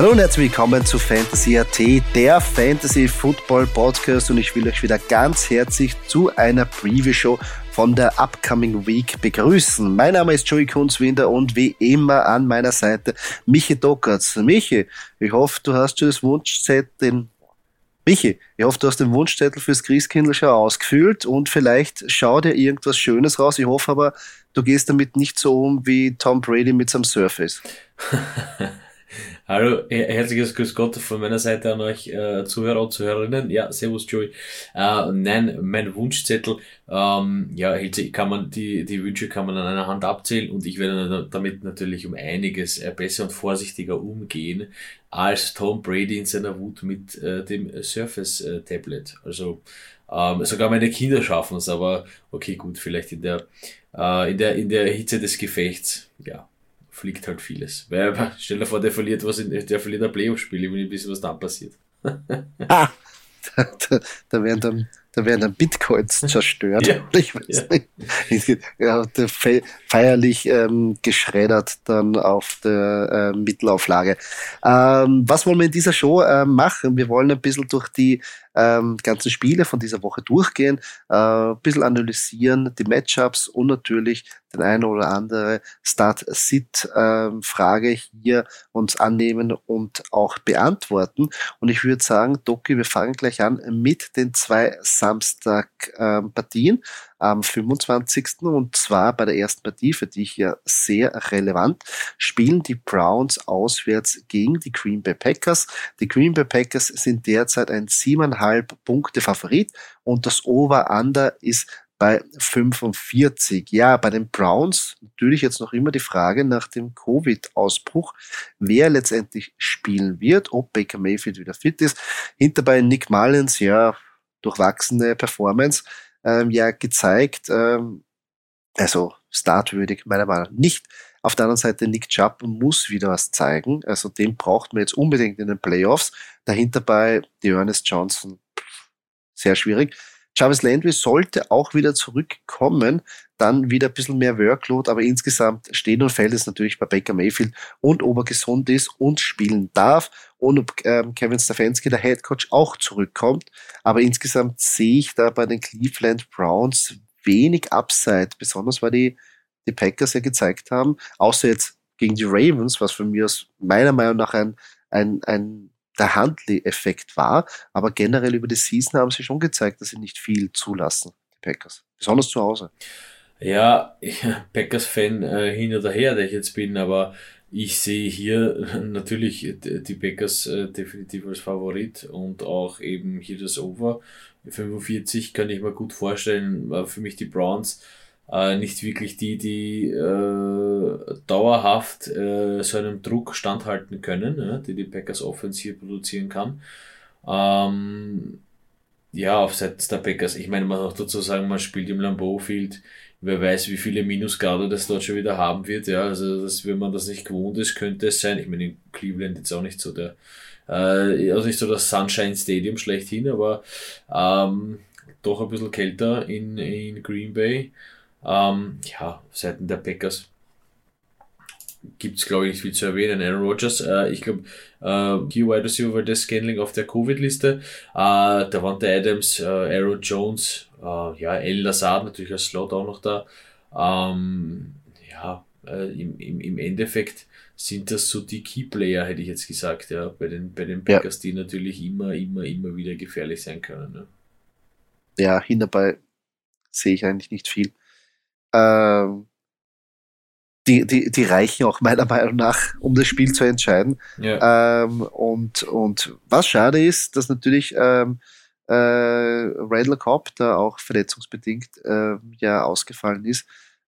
Hallo und herzlich willkommen zu Fantasy AT, der Fantasy Football Podcast und ich will euch wieder ganz herzlich zu einer Preview Show von der Upcoming Week begrüßen. Mein Name ist Joey Kunzwinder und wie immer an meiner Seite Michi Dockertz. Michi, ich hoffe, du hast das Wunschzettel, Michi, ich hoffe, du hast den Wunschzettel fürs Christkindl schon ausgefüllt und vielleicht schau dir irgendwas Schönes raus. Ich hoffe aber, du gehst damit nicht so um wie Tom Brady mit seinem Surface. Hallo, herzliches Grüß Gott von meiner Seite an euch äh, Zuhörer und Zuhörerinnen. Ja, Servus Joey. Äh, nein, mein Wunschzettel, ähm, ja, kann man die, die Wünsche kann man an einer Hand abzählen und ich werde damit natürlich um einiges äh, besser und vorsichtiger umgehen als Tom Brady in seiner Wut mit äh, dem Surface äh, Tablet. Also ähm, sogar meine Kinder schaffen es, aber okay, gut, vielleicht in der, äh, in der, in der Hitze des Gefechts, ja fliegt halt vieles. Weil, stell dir vor, der verliert was in, der verliert ein Playoff-Spiel, ich will nicht wissen, was dann passiert. ah, da, da, da werden dann da werden dann Bitcoins zerstört. ja, ich weiß ja. nicht. Ja, feierlich ähm, geschreddert dann auf der äh, Mittelauflage. Ähm, was wollen wir in dieser Show äh, machen? Wir wollen ein bisschen durch die ähm, ganzen Spiele von dieser Woche durchgehen, äh, ein bisschen analysieren, die Matchups und natürlich den eine oder andere Start-Sit-Frage ähm, hier uns annehmen und auch beantworten. Und ich würde sagen, Doki, wir fangen gleich an mit den zwei Samstag-Partien. Ähm, am 25. Und zwar bei der ersten Partie, für dich ja sehr relevant, spielen die Browns auswärts gegen die Green Bay Packers. Die Green Bay Packers sind derzeit ein siebeneinhalb Punkte Favorit und das Over-Under ist bei 45. Ja, bei den Browns natürlich jetzt noch immer die Frage nach dem Covid-Ausbruch, wer letztendlich spielen wird, ob Baker Mayfield wieder fit ist. Hinterbei Nick Mullins, ja, durchwachsene Performance ähm, ja gezeigt, ähm, also startwürdig meiner Meinung nach nicht. Auf der anderen Seite, Nick Chubb muss wieder was zeigen. Also den braucht man jetzt unbedingt in den Playoffs. Dahinter bei Ernest Johnson sehr schwierig. Jarvis Landry sollte auch wieder zurückkommen, dann wieder ein bisschen mehr Workload, aber insgesamt stehen und fällt es natürlich bei Baker Mayfield und ob er gesund ist und spielen darf und ob ähm, Kevin Stefanski, der Head Coach, auch zurückkommt. Aber insgesamt sehe ich da bei den Cleveland Browns wenig Upside, besonders weil die, die Packers ja gezeigt haben, außer jetzt gegen die Ravens, was für mich aus meiner Meinung nach ein, ein, ein der Handley-Effekt war. Aber generell über die Season haben sie schon gezeigt, dass sie nicht viel zulassen, die Packers. Besonders zu Hause. Ja, Packers-Fan äh, hin oder her, der ich jetzt bin, aber ich sehe hier natürlich die Packers äh, definitiv als Favorit und auch eben hier das Over. 45 kann ich mir gut vorstellen. Für mich die Browns äh, nicht wirklich die, die äh, dauerhaft äh, so einem Druck standhalten können, ja, die die Packers offensiv produzieren kann. Ähm, ja, auf Seiten der Packers, ich meine, man muss auch dazu sagen, man spielt im Lambeau Field, wer weiß, wie viele Minusgrade das dort schon wieder haben wird, ja, also das, wenn man das nicht gewohnt ist, könnte es sein, ich meine, in Cleveland jetzt auch nicht so der, äh, also nicht so das Sunshine Stadium schlechthin, aber ähm, doch ein bisschen kälter in, in Green Bay. Ähm, ja, Seiten der Packers gibt es, glaube ich, nicht viel zu erwähnen. Aaron Rodgers, äh, ich glaube, äh, Key Wide Receiver war das Scanling auf der Covid-Liste. Äh, Davante Adams, äh, Aaron Jones, äh, ja, El Lazard natürlich als Slot auch noch da. Ähm, ja, äh, im, im, im Endeffekt sind das so die Key-Player, hätte ich jetzt gesagt, ja, bei den, bei den Packers, ja. die natürlich immer, immer, immer wieder gefährlich sein können. Ne? Ja, hinterbei sehe ich eigentlich nicht viel. Ähm, die, die, die reichen auch meiner Meinung nach, um das Spiel zu entscheiden. Ja. Ähm, und, und was schade ist, dass natürlich ähm, äh, Randall Cobb da auch verletzungsbedingt äh, ja ausgefallen ist,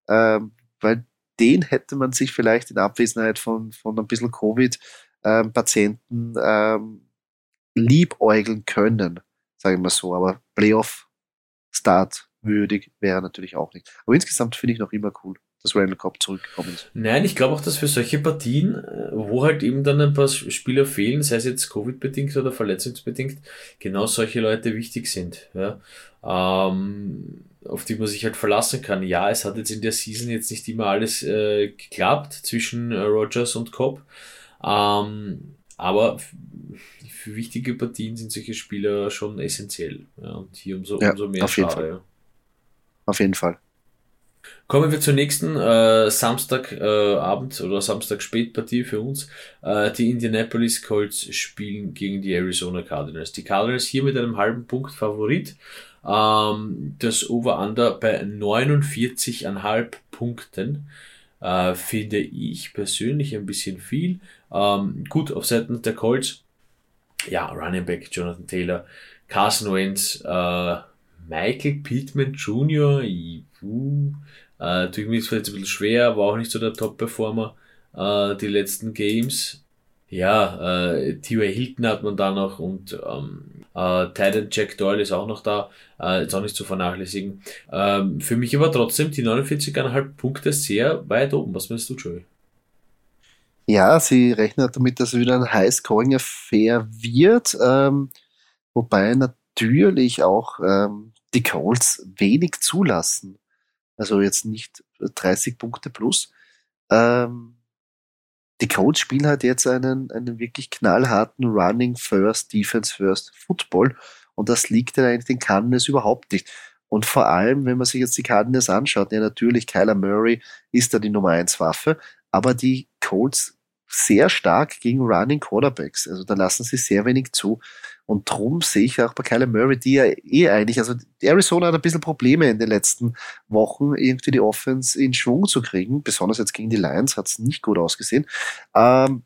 ähm, weil den hätte man sich vielleicht in Abwesenheit von, von ein bisschen Covid-Patienten ähm, ähm, liebäugeln können, sagen wir so. Aber Playoff-Start würdig wäre natürlich auch nicht. Aber insgesamt finde ich noch immer cool, dass Randall Cobb zurückgekommen ist. Nein, ich glaube auch, dass für solche Partien, äh, wo halt eben dann ein paar Spieler fehlen, sei es jetzt Covid-bedingt oder verletzungsbedingt, genau solche Leute wichtig sind. Ja. Ähm, auf die man sich halt verlassen kann. Ja, es hat jetzt in der Season jetzt nicht immer alles äh, geklappt zwischen äh, Rogers und Cobb. Ähm, Aber für wichtige Partien sind solche Spieler schon essentiell. Ja, und hier umso, Ja, umso mehr auf jeden schade. Auf jeden Fall. Kommen wir zur nächsten äh, Samstagabend äh, oder Samstag Spätpartie für uns. Äh, die Indianapolis Colts spielen gegen die Arizona Cardinals. Die Cardinals hier mit einem halben Punkt Favorit. Ähm, das Over-Under bei 49,5 Punkten äh, finde ich persönlich ein bisschen viel. Ähm, gut, auf Seiten der Colts, ja, Running Back Jonathan Taylor, Carson Wentz, äh, Michael Pittman Jr., uh, äh, tue ich mir jetzt vielleicht ein bisschen schwer, war auch nicht so der Top-Performer äh, die letzten Games. Ja, äh, T.Y. Hilton hat man da noch und ähm, äh, Titan Jack Doyle ist auch noch da, äh, ist auch nicht zu vernachlässigen. Ähm, für mich aber trotzdem die 49,5 Punkte sehr weit oben. Was meinst du, Joey? Ja, sie rechnen damit, dass es wieder ein High-Scoring-Affair wird, ähm, wobei natürlich auch ähm, die Colts wenig zulassen. Also jetzt nicht 30 Punkte plus. Ähm, die Colts spielen halt jetzt einen, einen wirklich knallharten Running First, Defense First Football und das liegt ja eigentlich den Cardinals überhaupt nicht. Und vor allem, wenn man sich jetzt die Cardinals anschaut, ja natürlich, Kyler Murray ist da die Nummer 1 Waffe, aber die Colts sehr stark gegen Running Quarterbacks. Also da lassen sie sehr wenig zu. Und drum sehe ich auch bei Kyler Murray, die ja eh eigentlich, also Arizona hat ein bisschen Probleme in den letzten Wochen, irgendwie die Offense in Schwung zu kriegen. Besonders jetzt gegen die Lions hat es nicht gut ausgesehen. Ähm,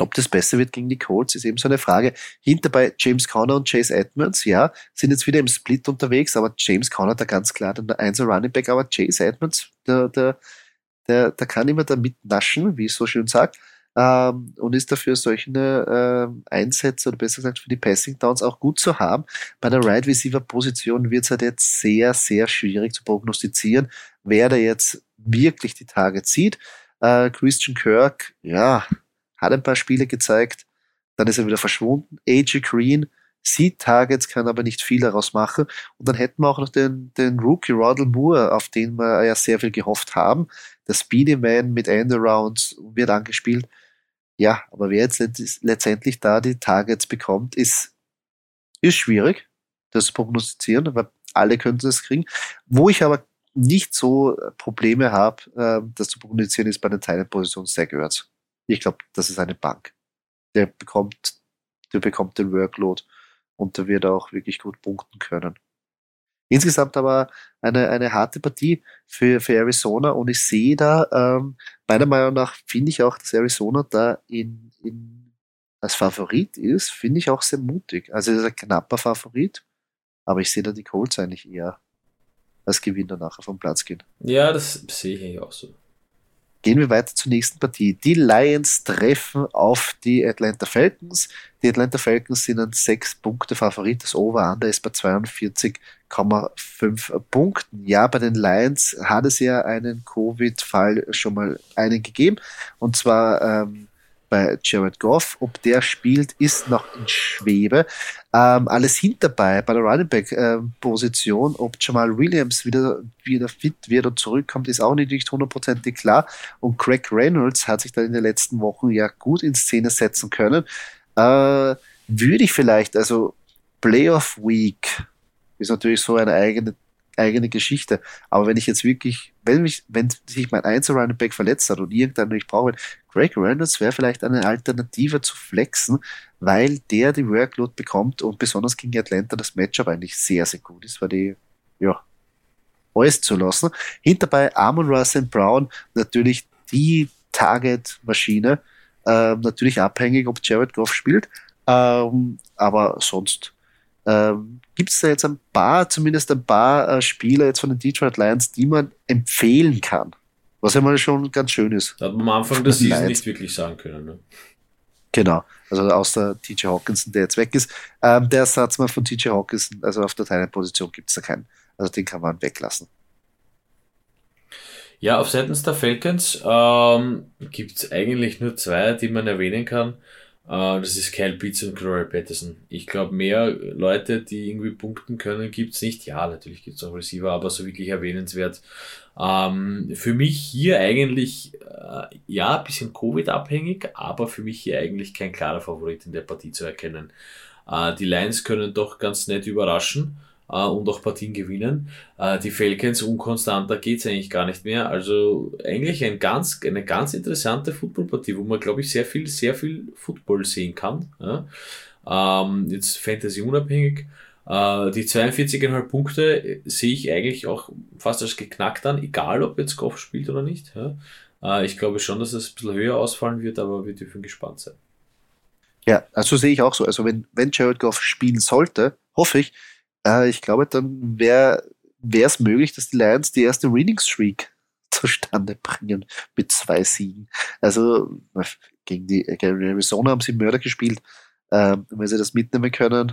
ob das besser wird gegen die Colts, ist eben so eine Frage. Hinterbei James Conner und Chase Edmonds, ja, sind jetzt wieder im Split unterwegs, aber James Conner da ganz klar der Einser Running Back, aber Chase Edmonds, der, der, der, der kann immer da mitnaschen, wie ich so schön sagt, ähm, und ist dafür solche ähm, Einsätze oder besser gesagt für die Passing Downs auch gut zu haben. Bei der Right Receiver Position wird es halt jetzt sehr, sehr schwierig zu prognostizieren, wer da jetzt wirklich die Tage zieht. Äh, Christian Kirk, ja, hat ein paar Spiele gezeigt, dann ist er wieder verschwunden. AJ Green sieht Targets, kann aber nicht viel daraus machen. Und dann hätten wir auch noch den, den Rookie Roddle Moore, auf den wir ja sehr viel gehofft haben. Der Speedy Man mit Endarounds wird angespielt. Ja, aber wer jetzt letztendlich da die Targets bekommt, ist, ist schwierig, das zu prognostizieren, weil alle könnten das kriegen. Wo ich aber nicht so Probleme habe, äh, das zu prognostizieren, ist bei den Teilenpositionen Zach Ertz. Ich glaube, das ist eine Bank. Der bekommt, der bekommt den Workload und der wird auch wirklich gut punkten können. Insgesamt aber eine, eine harte Partie für, für Arizona und ich sehe da, ähm, meiner Meinung nach finde ich auch, dass Arizona da in, in, als Favorit ist, finde ich auch sehr mutig. Also ist ein knapper Favorit, aber ich sehe da die Colts eigentlich eher als Gewinner nachher vom Platz gehen. Ja, das sehe ich auch so. Gehen wir weiter zur nächsten Partie. Die Lions treffen auf die Atlanta Falcons. Die Atlanta Falcons sind ein 6-Punkte-Favorit. Das Over-Under ist bei 42,5 Punkten. Ja, bei den Lions hat es ja einen Covid-Fall schon mal einen gegeben. Und zwar ähm, bei Jared Goff. Ob der spielt, ist noch in Schwebe. Ähm, alles hinterbei bei der Running Back ähm, Position. Ob Jamal Williams wieder, wieder fit wird und zurückkommt, ist auch nicht hundertprozentig klar. Und Craig Reynolds hat sich da in den letzten Wochen ja gut in Szene setzen können. Äh, würde ich vielleicht, also Playoff Week ist natürlich so eine eigene eigene Geschichte. Aber wenn ich jetzt wirklich, wenn mich, wenn sich mein Einzel Running Back verletzt hat und irgendeinen ich brauche, Greg Reynolds wäre vielleicht eine Alternative zu flexen, weil der die Workload bekommt und besonders gegen Atlanta das Matchup eigentlich sehr, sehr gut ist, weil die, ja, alles zu lassen. Hinterbei Amon Russell Brown, natürlich die Target-Maschine, ähm, natürlich abhängig, ob Jared Goff spielt, ähm, aber sonst ähm, Gibt es da jetzt ein paar, zumindest ein paar äh, Spieler jetzt von den Detroit Lions, die man empfehlen kann? Was ja mal schon ganz schön ist. Da hat man am Anfang der Season nicht wirklich sagen können. Ne? Genau, also außer TJ Hawkinson, der jetzt weg ist. Ähm, der Ersatz mal von TJ Hawkinson, also auf der Teilenposition gibt es da keinen. Also den kann man weglassen. Ja, auf seitens der Falcons ähm, gibt es eigentlich nur zwei, die man erwähnen kann. Äh, das ist Kyle Pitts und Corey Patterson. Ich glaube, mehr Leute, die irgendwie punkten können, gibt's nicht. Ja, natürlich gibt's auch Receiver, aber so wirklich erwähnenswert. Ähm, für mich hier eigentlich, äh, ja, ein bisschen Covid-abhängig, aber für mich hier eigentlich kein klarer Favorit in der Partie zu erkennen. Äh, die Lions können doch ganz nett überraschen äh, und auch Partien gewinnen. Äh, die Falcons unkonstanter geht's eigentlich gar nicht mehr. Also eigentlich ein ganz, eine ganz interessante Footballpartie, wo man, glaube ich, sehr viel, sehr viel Football sehen kann. Ja? Ähm, jetzt Fantasy unabhängig. Äh, die 42,5 Punkte äh, sehe ich eigentlich auch fast als geknackt an, egal ob jetzt Goff spielt oder nicht. Ja? Äh, ich glaube schon, dass es ein bisschen höher ausfallen wird, aber wir dürfen gespannt sein. Ja, also sehe ich auch so. Also wenn, wenn Jared Goff spielen sollte, hoffe ich, äh, ich glaube, dann wäre es möglich, dass die Lions die erste Reading Streak zustande bringen mit zwei Siegen. Also gegen die gegen Arizona haben sie Mörder gespielt. Ähm, wenn sie das mitnehmen können,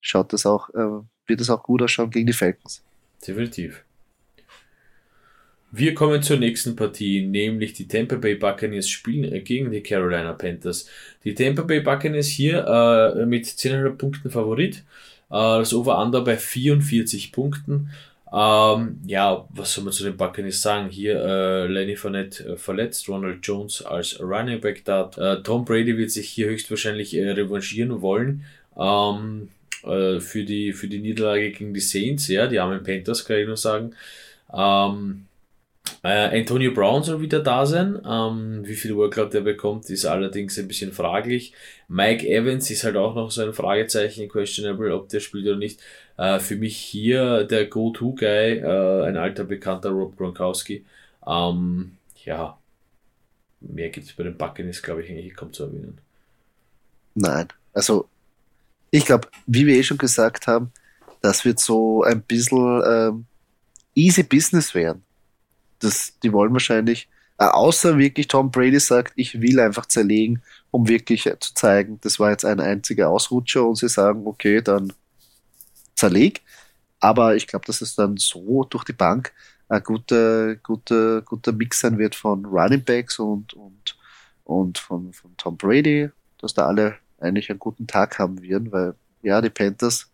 schaut das auch, äh, wird es auch gut ausschauen gegen die Falcons. Definitiv. Wir kommen zur nächsten Partie, nämlich die Tampa Bay Buccaneers spielen äh, gegen die Carolina Panthers. Die Tampa Bay Buccaneers hier äh, mit 10,5 Punkten Favorit. Äh, das Over-Under bei 44 Punkten. Ähm, ja, was soll man zu den Buccaneers sagen? Hier äh, Lenny Fournette äh, verletzt, Ronald Jones als Running Back da. Äh, Tom Brady wird sich hier höchstwahrscheinlich äh, revanchieren wollen. Ähm, äh, für, die, für die Niederlage gegen die Saints, ja, die armen Panthers, kann ich nur sagen. Ähm, äh, Antonio Brown soll wieder da sein. Ähm, wie viel Workload der bekommt, ist allerdings ein bisschen fraglich. Mike Evans ist halt auch noch so ein Fragezeichen, questionable, ob der spielt oder nicht. Äh, für mich hier der Go-To-Guy, äh, ein alter bekannter Rob Gronkowski. Ähm, ja, mehr gibt es bei den Buccaneers, glaube ich, eigentlich kaum zu erwähnen. Nein, also ich glaube, wie wir eh schon gesagt haben, das wird so ein bisschen ähm, easy Business werden. Das, die wollen wahrscheinlich, äh, außer wirklich Tom Brady sagt, ich will einfach zerlegen, um wirklich zu zeigen, das war jetzt ein einziger Ausrutscher und sie sagen, okay, dann zerleg. Aber ich glaube, dass es dann so durch die Bank ein guter, guter, guter Mix sein wird von Running Backs und, und, und von, von Tom Brady, dass da alle eigentlich einen guten Tag haben werden, weil ja, die Panthers,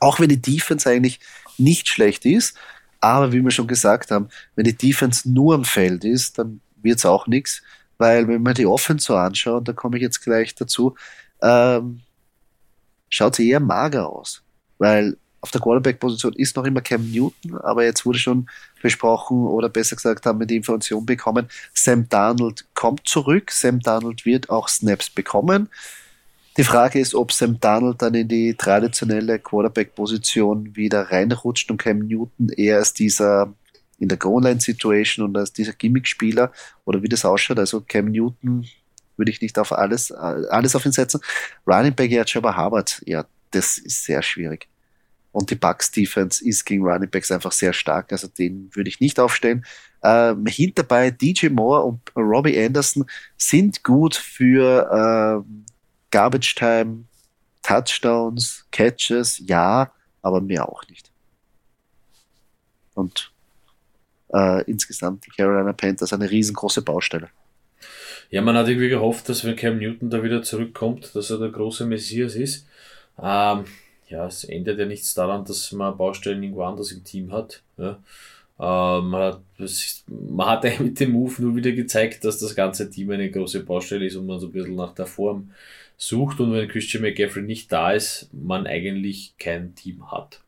auch wenn die Defense eigentlich nicht schlecht ist, aber wie wir schon gesagt haben, wenn die Defense nur am Feld ist, dann wird es auch nichts, weil wenn man die Offense so anschaut, da komme ich jetzt gleich dazu, ähm, schaut sie eher mager aus, weil auf der Quarterback-Position ist noch immer Cam Newton, aber jetzt wurde schon besprochen oder besser gesagt haben wir die Information bekommen, Sam Darnold kommt zurück, Sam Darnold wird auch Snaps bekommen. Die Frage ist, ob Sam Darnold dann in die traditionelle Quarterback-Position wieder reinrutscht und Cam Newton eher als dieser in der Goal-Line-Situation und als dieser Gimmick-Spieler oder wie das ausschaut. Also Cam Newton würde ich nicht auf alles, alles auf ihn setzen. Running Back, ja, Trevor Harvard, ja, das ist sehr schwierig. Und die Bucks Defense ist gegen Running Backs einfach sehr stark. Also den würde ich nicht aufstellen. Ähm, hinterbei DJ Moore und Robbie Anderson sind gut für ähm, Garbage Time, Touchdowns, Catches, ja, aber mehr auch nicht. Und äh, insgesamt die Carolina Panthers eine riesengroße Baustelle. Ja, man hat irgendwie gehofft, dass wenn Cam Newton da wieder zurückkommt, dass er der große Messias ist. Ähm, ja, es ändert ja nichts daran, dass man Baustellen irgendwo anders im Team hat. Ja. Ähm, man, hat, ist, man hat mit dem Move nur wieder gezeigt, dass das ganze Team eine große Baustelle ist und man so ein bisschen nach der Form sucht und wenn Christian McCaffrey nicht da ist, man eigentlich kein Team hat.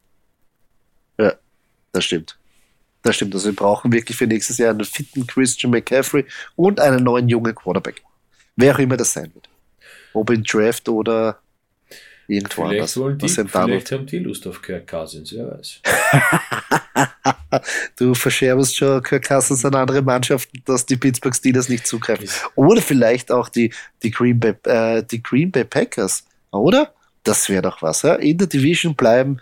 Ja, das stimmt. Das stimmt. Also wir brauchen wirklich für nächstes Jahr einen fitten Christian McCaffrey und einen neuen jungen Quarterback. Wer auch immer das sein wird. Ob in Draft oder Irgendwo vielleicht anders. Die, vielleicht haben die Lust auf Kirk Cousins, wer weiß. du verscherbst schon Kirk Cousins an andere Mannschaften, dass die Pittsburgh Steelers nicht zugreifen. Oder vielleicht auch die, die, Green, Bay, äh, die Green Bay Packers, oder? Das wäre doch was. Ja? In der Division bleiben,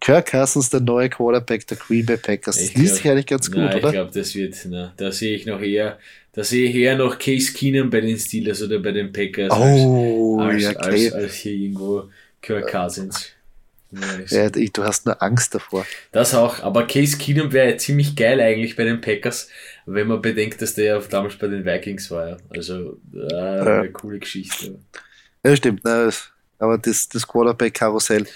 Kirk Cousins, der neue Quarterback der Green Bay Packers. Das liest sich eigentlich ganz gut, nein, oder? Ich glaube, das wird, na, da sehe ich noch eher, da sehe ich eher noch Case Keenum bei den Steelers oder bei den Packers oh, als, ja, als, als, als, hier irgendwo Kirk Cousins. Ja, du hast nur Angst davor. Das auch, aber Case Keenum wäre ziemlich geil eigentlich bei den Packers, wenn man bedenkt, dass der ja damals bei den Vikings war. Ja. Also, äh, eine coole Geschichte. Ja, stimmt. Ne? Aber das, das Quarterback-Karussell,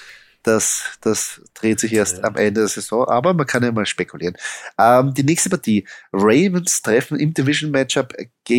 das, das dreht sich erst ja. am Ende der Saison, aber man kann ja mal spekulieren. Ähm, die nächste Partie. Ravens treffen im Division-Matchup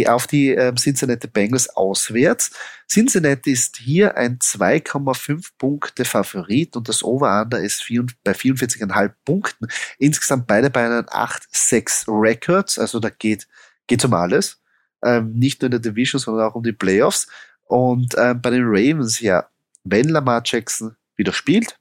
auf die ähm, Cincinnati Bengals auswärts. Cincinnati ist hier ein 2,5 Punkte Favorit und das Over-Under ist vier, bei 44,5 Punkten. Insgesamt beide bei einem 8-6 Records, also da geht, geht um alles. Ähm, nicht nur in der Division, sondern auch um die Playoffs. Und ähm, bei den Ravens, ja, wenn Lamar Jackson wieder spielt.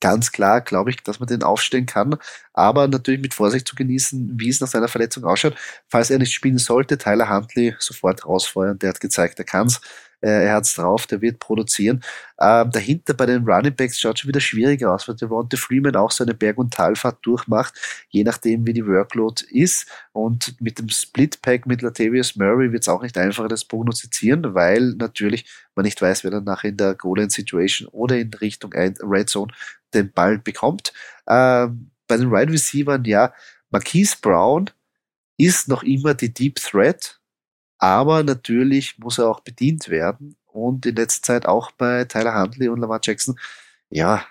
Ganz klar glaube ich, dass man den aufstellen kann, aber natürlich mit Vorsicht zu genießen, wie es nach seiner Verletzung ausschaut. Falls er nicht spielen sollte, Tyler Huntley sofort rausfeuern, der hat gezeigt, er kann's. Äh, er hat's drauf, der wird produzieren. Ähm, dahinter bei den Running Backs schaut schon wieder schwieriger aus, weil Devonta Freeman auch seine Berg- und Talfahrt durchmacht, je nachdem, wie die Workload ist. Und mit dem Split-Pack mit Latavius Murray wird es auch nicht einfacher, das prognostizieren, weil natürlich man nicht weiß, wer dann nachher in der Goal-Line-Situation oder in Richtung Red Zone den Ball bekommt. Ähm, bei den Wide Receivers, ja, Marquise Brown ist noch immer die Deep Threat, aber natürlich muss er auch bedient werden. Und in letzter Zeit auch bei Tyler Huntley und Lamar Jackson, ja,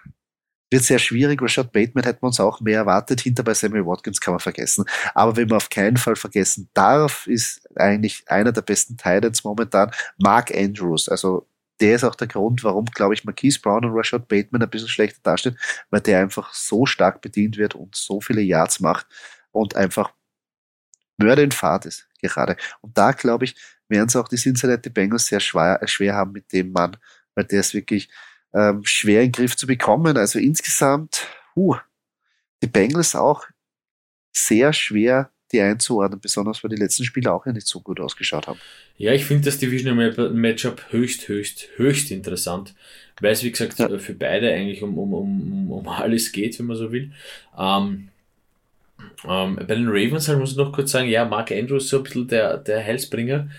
wird sehr schwierig. Rashad Bateman hätten wir uns auch mehr erwartet. Hinter bei Samuel Watkins kann man vergessen. Aber wenn man auf keinen Fall vergessen darf, ist eigentlich einer der besten Titans momentan Mark Andrews. Also der ist auch der Grund, warum, glaube ich, Marquise Brown und Rashad Bateman ein bisschen schlechter dastehen, weil der einfach so stark bedient wird und so viele Yards macht und einfach Mörder in Fahrt ist gerade. Und da, glaube ich, werden es auch die Cincinnati Bengals sehr schwer, schwer haben mit dem Mann, weil der ist wirklich ähm, schwer in den Griff zu bekommen. Also insgesamt, huh, die Bengals auch sehr schwer die einzuordnen, besonders weil die letzten Spiele auch ja nicht so gut ausgeschaut haben. Ja, ich finde das Divisional Matchup höchst, höchst, höchst interessant, weil es, wie gesagt, ja. für beide eigentlich um, um, um, um alles geht, wenn man so will. Ähm, ähm, bei den Ravens halt muss ich noch kurz sagen, ja, Mark Andrews ist so ein bisschen der, der Heilsbringer.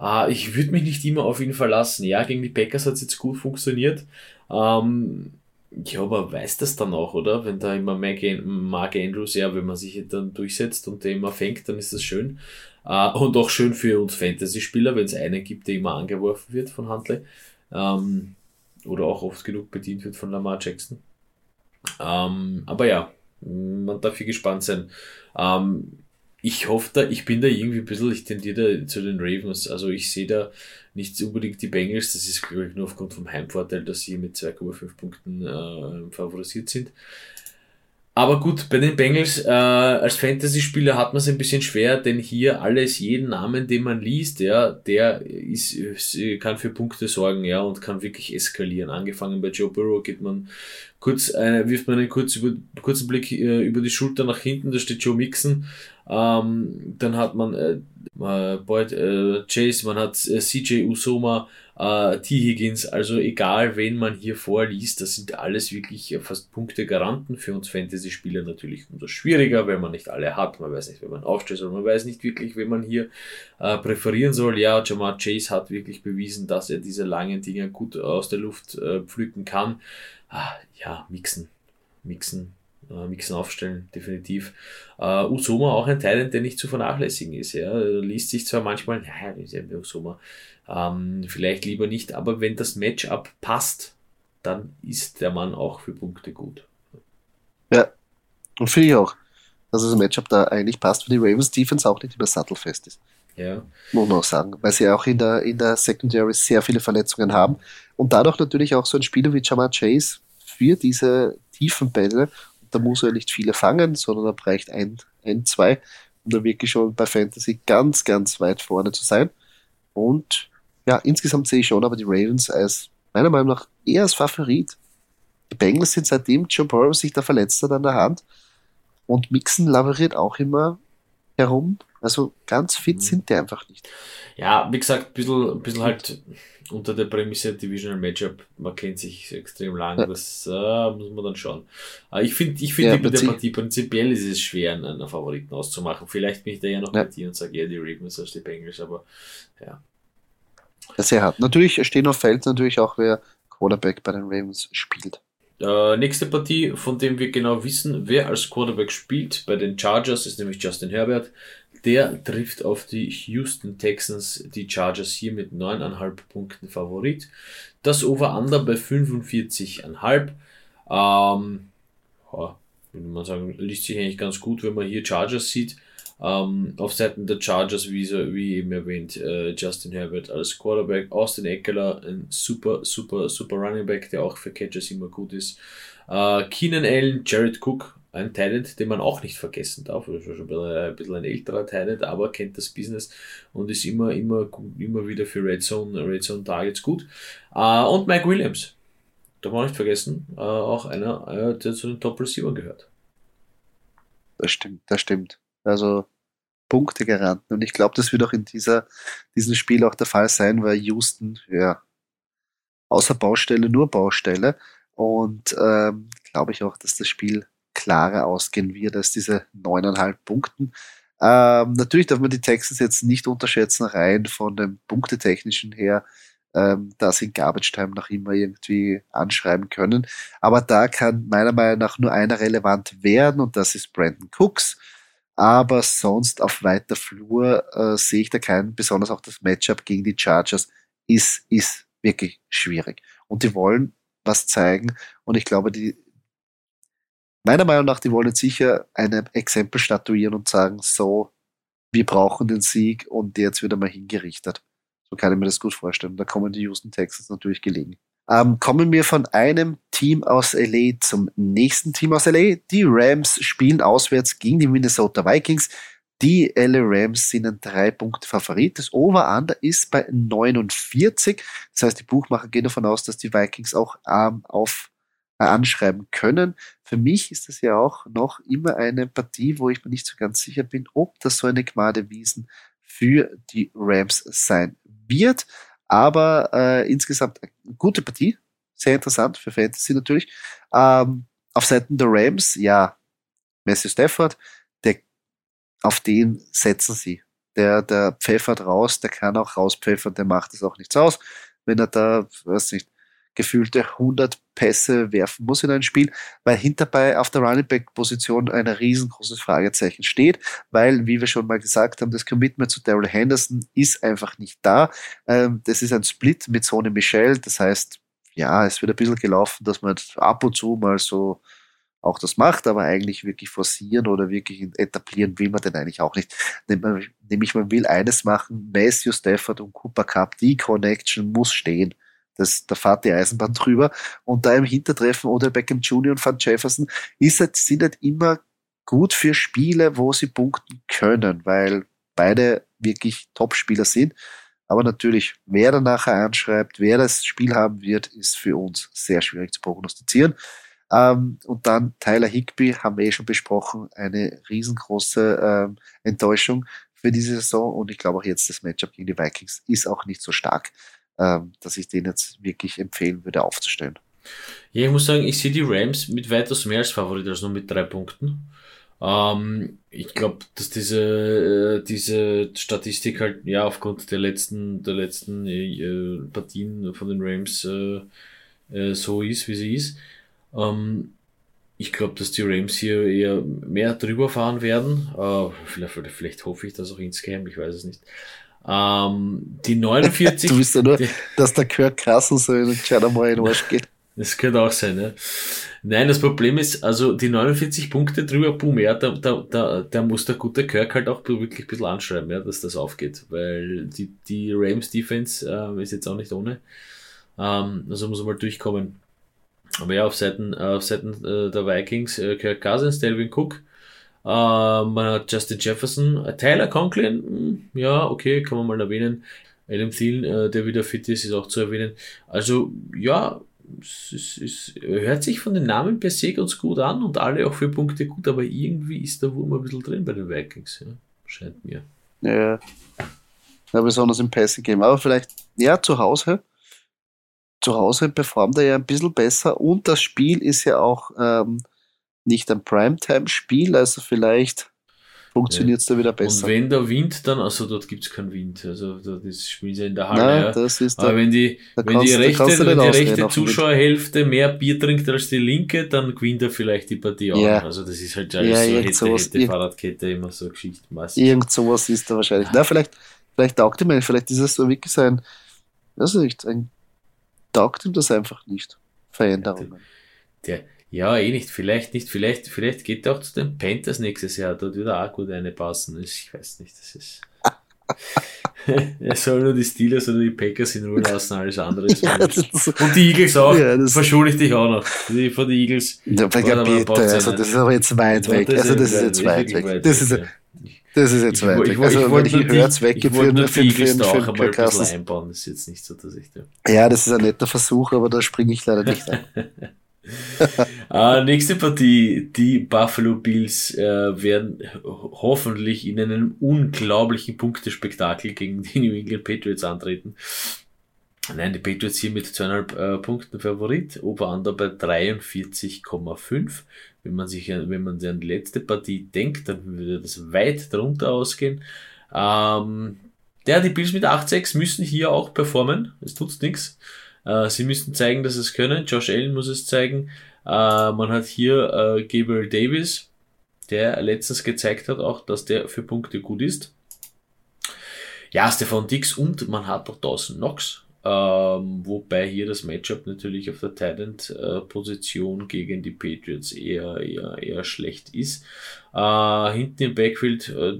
Äh, ich würde mich nicht immer auf ihn verlassen. Ja, gegen die Packers hat es jetzt gut funktioniert. Ähm, ja, aber weiß das dann auch, oder? Wenn da immer Mark Andrews, ja, wenn man sich dann durchsetzt und der immer fängt, dann ist das schön. Uh, und auch schön für uns Fantasy-Spieler, wenn es einen gibt, der immer angeworfen wird von Huntley. Um, oder auch oft genug bedient wird von Lamar Jackson. Um, aber ja, man darf hier gespannt sein. Um, ich hoffe da, ich bin da irgendwie ein bisschen, ich tendiere da zu den Ravens. Also ich sehe da nicht unbedingt die Bengals. Das ist, glaube ich, nur aufgrund vom Heimvorteil, dass sie mit 2,5 Punkten äh, favorisiert sind. Aber gut, bei den Bengals äh, als Fantasy-Spieler hat man es ein bisschen schwer, denn hier alles, jeden Namen, den man liest, ja, der ist, kann für Punkte sorgen, ja, und kann wirklich eskalieren. Angefangen bei Joe Burrow geht man kurz, äh, wirft man einen kurz über, kurzen Blick äh, über die Schulter nach hinten, da steht Joe Mixon. Ähm, dann hat man äh, äh Boyd äh, Chase, man hat äh, CJ Usoma, äh, T. Higgins, also egal wen man hier vorliest, das sind alles wirklich fast Punkte Garanten für uns Fantasy-Spieler natürlich umso schwieriger, weil man nicht alle hat, man weiß nicht, wen man aufstellt, soll, man weiß nicht wirklich, wen man hier äh, präferieren soll. Ja, Jamar Chase hat wirklich bewiesen, dass er diese langen Dinge gut aus der Luft äh, pflücken kann. Ah, ja, mixen, mixen, äh, Mixen aufstellen, definitiv. Uh, Usoma auch ein Teil, der nicht zu vernachlässigen ist. Ja. Liest sich zwar manchmal, naja, ist ja Usoma, ähm, vielleicht lieber nicht, aber wenn das Matchup passt, dann ist der Mann auch für Punkte gut. Ja, und finde ich auch, dass das Matchup da eigentlich passt, weil die Ravens Defense auch nicht immer sattelfest ist. Ja. Muss man auch sagen, weil sie auch in der, in der Secondary sehr viele Verletzungen haben und dadurch natürlich auch so ein Spieler wie Jamar Chase für diese tiefen Bälle da muss er nicht viele fangen, sondern er reicht ein, ein, zwei, um da wirklich schon bei Fantasy ganz, ganz weit vorne zu sein. Und ja, insgesamt sehe ich schon aber die Ravens als meiner Meinung nach eher als Favorit. Die Bengals sind seitdem Joe Burrow sich da verletzt hat an der Hand und Mixen lavariert auch immer herum. Also ganz fit mhm. sind die einfach nicht. Ja, wie gesagt, ein bisschen, ein bisschen halt unter der Prämisse Divisional Matchup, man kennt sich extrem lang, ja. das äh, muss man dann schauen. Äh, ich finde ich find ja, die, der Partie prinzipiell ist es schwer, einen, Favoriten auszumachen. Vielleicht bin ich da ja noch ja. mit dir und sage eher die Ravens als die Bengals, aber ja. Ja, sehr hart. Natürlich stehen auf Feld natürlich auch, wer Quarterback bei den Ravens spielt. Äh, nächste Partie, von dem wir genau wissen, wer als Quarterback spielt bei den Chargers, ist nämlich Justin Herbert. Der trifft auf die Houston Texans, die Chargers hier mit 9,5 Punkten Favorit. Das Over-Under bei 45,5. Ähm, würde man sagen, liest sich eigentlich ganz gut, wenn man hier Chargers sieht. Ähm, auf Seiten der Chargers, wie, wie eben erwähnt, äh, Justin Herbert als Quarterback, Austin Eckler, ein super, super, super Running Back, der auch für Catchers immer gut ist. Äh, Keenan Allen, Jared Cook, ein Talent, den man auch nicht vergessen darf. Ist schon ein bisschen, ein bisschen ein älterer Talent, aber kennt das Business und ist immer, immer, immer wieder für Red Zone, Red Zone Targets gut. Äh, und Mike Williams, darf man nicht vergessen, äh, auch einer, der zu den Top Receivers gehört. Das stimmt, das stimmt. Also Punkte Punktegaranten. Und ich glaube, das wird auch in dieser, diesem Spiel auch der Fall sein, weil Houston, ja, außer Baustelle nur Baustelle. Und ähm, glaube ich auch, dass das Spiel klarer ausgehen wird als diese neuneinhalb Punkten. Ähm, natürlich darf man die Texans jetzt nicht unterschätzen, rein von dem Punktetechnischen her, ähm, da sie Garbage Time noch immer irgendwie anschreiben können. Aber da kann meiner Meinung nach nur einer relevant werden und das ist Brandon Cooks aber sonst auf weiter Flur äh, sehe ich da keinen, besonders auch das Matchup gegen die Chargers ist, ist wirklich schwierig. Und die wollen was zeigen und ich glaube, die, meiner Meinung nach, die wollen jetzt sicher ein Exempel statuieren und sagen, so, wir brauchen den Sieg und jetzt wird er mal hingerichtet. So kann ich mir das gut vorstellen. Da kommen die Houston Texans natürlich gelegen. Ähm, kommen wir von einem Team aus LA zum nächsten Team aus LA. Die Rams spielen auswärts gegen die Minnesota Vikings. Die LA Rams sind ein drei Punkte Favorit. Das Over-Under ist bei 49. Das heißt, die Buchmacher gehen davon aus, dass die Vikings auch ähm, auf anschreiben können. Für mich ist das ja auch noch immer eine Partie, wo ich mir nicht so ganz sicher bin, ob das so eine Gmade Wiesen für die Rams sein wird. Aber äh, insgesamt eine gute Partie. Sehr interessant für Fantasy natürlich. Ähm, auf Seiten der Rams, ja, Matthew Stafford, der, auf den setzen sie. Der, der pfeffert raus, der kann auch rauspfeffern, der macht es auch nichts aus. Wenn er da, weiß nicht, gefühlte 100 Pässe werfen muss in ein Spiel, weil hinterbei auf der Running Back Position ein riesengroßes Fragezeichen steht, weil, wie wir schon mal gesagt haben, das Commitment zu Daryl Henderson ist einfach nicht da. Ähm, das ist ein Split mit Sony Michel, das heißt, ja, es wird ein bisschen gelaufen, dass man ab und zu mal so auch das macht, aber eigentlich wirklich forcieren oder wirklich etablieren will man den eigentlich auch nicht. Nämlich man will eines machen, Matthew Stafford und Cooper Cup, die Connection muss stehen. Das, da fahrt die Eisenbahn drüber. Und da im Hintertreffen oder Beckham Jr. und Van Jefferson ist halt, sind halt immer gut für Spiele, wo sie punkten können, weil beide wirklich Top-Spieler sind. Aber natürlich, wer dann nachher anschreibt, wer das Spiel haben wird, ist für uns sehr schwierig zu prognostizieren. Ähm, und dann Tyler Higby, haben wir eh schon besprochen, eine riesengroße ähm, Enttäuschung für diese Saison. Und ich glaube auch jetzt das Matchup gegen die Vikings ist auch nicht so stark ähm, dass ich den jetzt wirklich empfehlen würde aufzustellen. Ja, ich muss sagen, ich sehe die Rams mit weitaus mehr als Favorit als nur mit drei Punkten. Ähm, ich glaube, dass diese, äh, diese Statistik halt, ja, aufgrund der letzten, der letzten äh, Partien von den Rams äh, äh so ist, wie sie ist. Ähm, ich glaube, dass die Rams hier eher mehr drüber fahren werden. Äh, vielleicht, vielleicht hoffe ich das auch insgeheim, ich weiß es nicht. Ähm, die 49. du wisst ja nur, die, dass der Kirk Cousins so in den mal in den Arsch geht. Das könnte auch sein, ja. Nein, das Problem ist, also die 49 Punkte drüber, boom, ja, da, da, da, da muss der gute Kirk halt auch wirklich ein bisschen anschreiben, ja, dass das aufgeht, weil die, die Rams Defense äh, ist jetzt auch nicht ohne. Ähm, also muss man mal durchkommen. Aber ja, auf Seiten, auf Seiten äh, der Vikings, äh, Kirk Cousins, Delvin Cook, äh, man hat Justin Jefferson, äh, Tyler Conklin, hm, ja, okay, kann man mal erwähnen. Adam Thielen, äh, der wieder fit ist, ist auch zu erwähnen. Also, ja, es, es, es, hört sich von den Namen per se ganz gut an und alle auch für Punkte gut, aber irgendwie ist der Wurm ein bisschen drin bei den Vikings, ja, scheint mir. Ja, ja besonders im Passing Game, aber vielleicht, ja, zu Hause. Zu Hause performt er ja ein bisschen besser und das Spiel ist ja auch ähm, nicht ein Primetime-Spiel, also vielleicht funktioniert es ja. da wieder besser. Und wenn der Wind dann, also dort gibt es keinen Wind, also das spielen sie in der Halle. Nein, ja. das ist Aber da, wenn die, wenn die kannst- rechte, wenn die rechte. Zuschauerhälfte mehr Bier trinkt als die linke, dann gewinnt er vielleicht die Partie auch. Ja. Also das ist halt alles Ja, so hätte, sowas. hätte, Fahrradkette, immer so Geschichten. meistens. Irgend sowas ist da wahrscheinlich. Na, vielleicht, vielleicht taugt ihm, vielleicht ist es so wirklich so ein, weiß nicht, ein, taugt ihm das einfach nicht. Veränderungen. Der, ja, eh nicht. Vielleicht nicht. Vielleicht, vielleicht geht er auch zu den Panthers nächstes Jahr. Dort würde er auch gut eine passen. Ich weiß nicht. Das ist. er soll nur die Steelers oder die Packers in Ruhe lassen, alles andere ist Ja, Und die Eagles auch. Ja, das- Verschuldigt dich auch noch. Die von den Eagles. ja, bitte, also das ist aber jetzt weit weg. Also das ist jetzt weit weg. Das ist, das ist jetzt Ich, weit ich, weg. ich, Also ich wenn wollte ich Hörts ich für, nur für, für, für, für Carstens. einbauen. Das ist jetzt nicht so, dass ich da. Ja, das ist ein netter Versuch, aber da springe ich leider nicht ein. Äh, nächste Partie, die Buffalo Bills äh, werden ho- hoffentlich in einem unglaublichen Punktespektakel gegen die New England Patriots antreten. Nein, die Patriots hier mit zweieinhalb äh, Punkten Favorit, Over-Under bei 43,5. Wenn man sich, wenn man an die letzte Partie denkt, dann würde das weit darunter ausgehen. Ähm, ja, die Bills mit 8-6 müssen hier auch performen. Es tut's nichts. Äh, sie müssen zeigen, dass sie es können. Josh Allen muss es zeigen. Äh, man hat hier äh, Gabriel Davis, der letztens gezeigt hat auch, dass der für Punkte gut ist. Ja, Stefan Dix und man hat auch Dawson Knox. Ähm, wobei hier das Matchup natürlich auf der Titan-Position gegen die Patriots eher, eher, eher schlecht ist. Äh, hinten im Backfield äh,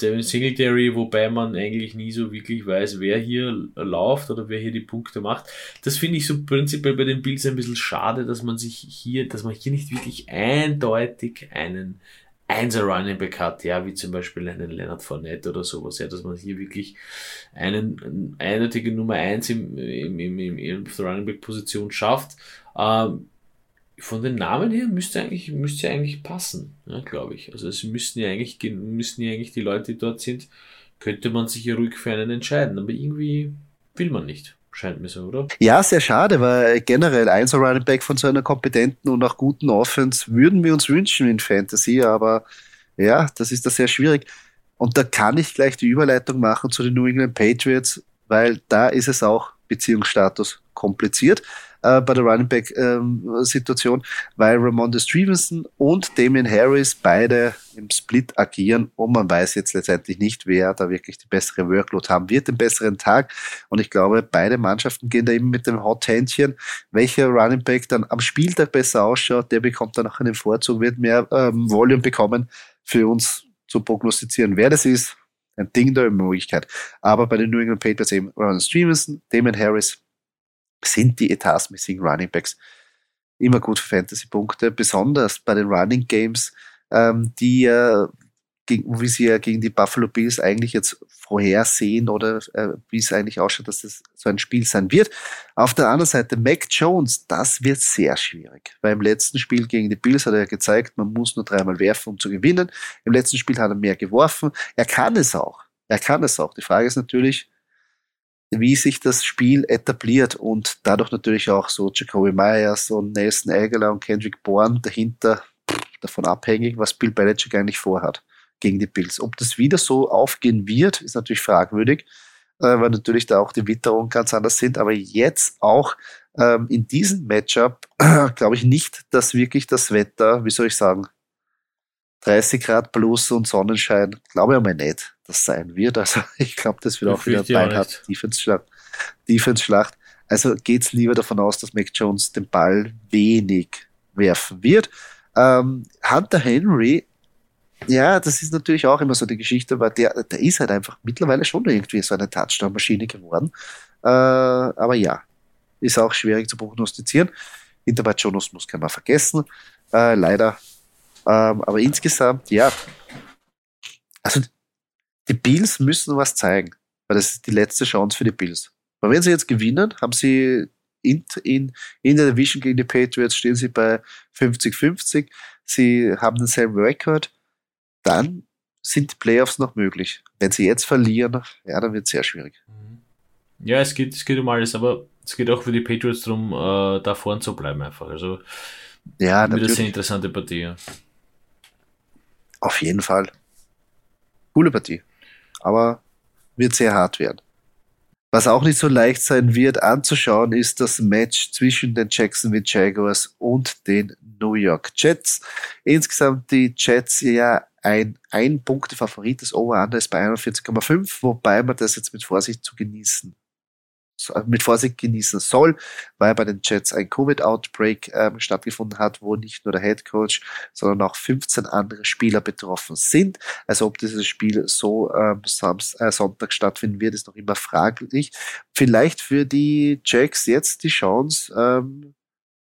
Devin Singletary, wobei man eigentlich nie so wirklich weiß, wer hier läuft oder wer hier die Punkte macht. Das finde ich so prinzipiell bei den Bills ein bisschen schade, dass man sich hier, dass man hier nicht wirklich eindeutig einen Einser Running Back hat, ja, wie zum Beispiel einen Leonard Fournette oder sowas, ja, dass man hier wirklich einen eindeutige Nummer eins im, im, im, im, im Running Back Position schafft. Ähm, von den Namen her müsste eigentlich, müsste eigentlich passen, ja, glaube ich. Also es müssten ja eigentlich, müssten ja eigentlich die Leute, die dort sind, könnte man sich ja ruhig für einen entscheiden, aber irgendwie will man nicht. Scheint mir so, oder? Ja, sehr schade, weil generell ein so Running Back von so einer kompetenten und auch guten Offense würden wir uns wünschen in Fantasy, aber ja, das ist da sehr schwierig. Und da kann ich gleich die Überleitung machen zu den New England Patriots, weil da ist es auch Beziehungsstatus kompliziert äh, bei der Running Back ähm, Situation, weil Ramonde Stevenson und Damian Harris beide im Split agieren und man weiß jetzt letztendlich nicht, wer da wirklich die bessere Workload haben wird, den besseren Tag. Und ich glaube, beide Mannschaften gehen da eben mit dem Hot-Händchen. Welcher Running Back dann am Spieltag besser ausschaut, der bekommt dann auch einen Vorzug, wird mehr ähm, Volume bekommen für uns zu prognostizieren, wer das ist. Ein Ding der Möglichkeit. Aber bei den New England Patriots eben Ron Stevenson, Damon Harris sind die etatmäßigen Running Backs immer gut für Fantasy-Punkte, besonders bei den Running Games, ähm, die äh, gegen, wie sie ja gegen die Buffalo Bills eigentlich jetzt vorhersehen oder äh, wie es eigentlich ausschaut, dass das so ein Spiel sein wird. Auf der anderen Seite Mac Jones, das wird sehr schwierig, weil im letzten Spiel gegen die Bills hat er gezeigt, man muss nur dreimal werfen, um zu gewinnen. Im letzten Spiel hat er mehr geworfen. Er kann es auch. Er kann es auch. Die Frage ist natürlich, wie sich das Spiel etabliert und dadurch natürlich auch so Jacoby Myers und Nelson Aguilar und Kendrick Bourne dahinter davon abhängig, was Bill Belichick eigentlich vorhat gegen die Bills. Ob das wieder so aufgehen wird, ist natürlich fragwürdig, äh, weil natürlich da auch die Witterungen ganz anders sind. Aber jetzt auch ähm, in diesem Matchup glaube ich nicht, dass wirklich das Wetter, wie soll ich sagen, 30 Grad plus und Sonnenschein, glaube ich aber nicht, das sein wird. Also ich glaube, das wird auch wieder beinhart Defense-Schlacht. Defense-Schlacht. Also geht's lieber davon aus, dass Mac Jones den Ball wenig werfen wird. Ähm, Hunter Henry, ja, das ist natürlich auch immer so die Geschichte, weil der, der ist halt einfach mittlerweile schon irgendwie so eine Touchdown-Maschine geworden. Äh, aber ja, ist auch schwierig zu prognostizieren. Hinterbei Jonas muss keiner vergessen, äh, leider. Ähm, aber insgesamt, ja, also die Bills müssen was zeigen, weil das ist die letzte Chance für die Bills. Weil wenn sie jetzt gewinnen, haben sie in, in, in der Division gegen die Patriots stehen sie bei 50-50. Sie haben denselben Rekord. Dann sind die Playoffs noch möglich. Wenn sie jetzt verlieren, ja, dann wird es sehr schwierig. Ja, es geht, es geht um alles, aber es geht auch für die Patriots darum, äh, da vorn zu bleiben einfach. Also ja, wieder eine sehr interessante Partie. Ja. Auf jeden Fall. Coole Partie. Aber wird sehr hart werden. Was auch nicht so leicht sein wird anzuschauen, ist das Match zwischen den Jacksonville Jaguars und den New York Jets. Insgesamt die Jets ja ein ein Punkte Favorit. Das Over-Under ist bei 41,5, wobei man das jetzt mit Vorsicht zu genießen mit Vorsicht genießen soll, weil bei den Jets ein Covid-Outbreak ähm, stattgefunden hat, wo nicht nur der Head Coach, sondern auch 15 andere Spieler betroffen sind. Also ob dieses Spiel so ähm, Samst äh, Sonntag stattfinden wird, ist noch immer fraglich. Vielleicht für die Jacks jetzt die Chance, ähm,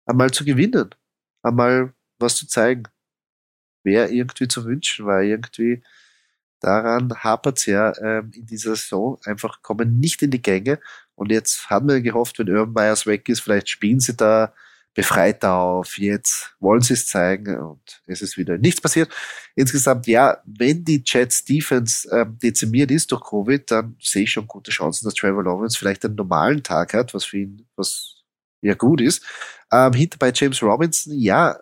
einmal zu gewinnen, einmal was zu zeigen. Wäre irgendwie zu wünschen, weil irgendwie daran hapert es ja ähm, in dieser Saison. Einfach kommen nicht in die Gänge. Und jetzt haben wir gehofft, wenn Urban Myers weg ist, vielleicht spielen sie da befreiter auf. Jetzt wollen sie es zeigen und es ist wieder nichts passiert. Insgesamt, ja, wenn die Jets Defense ähm, dezimiert ist durch Covid, dann sehe ich schon gute Chancen, dass Trevor Lawrence vielleicht einen normalen Tag hat, was für ihn, was ja gut ist. Ähm, hinter bei James Robinson, ja,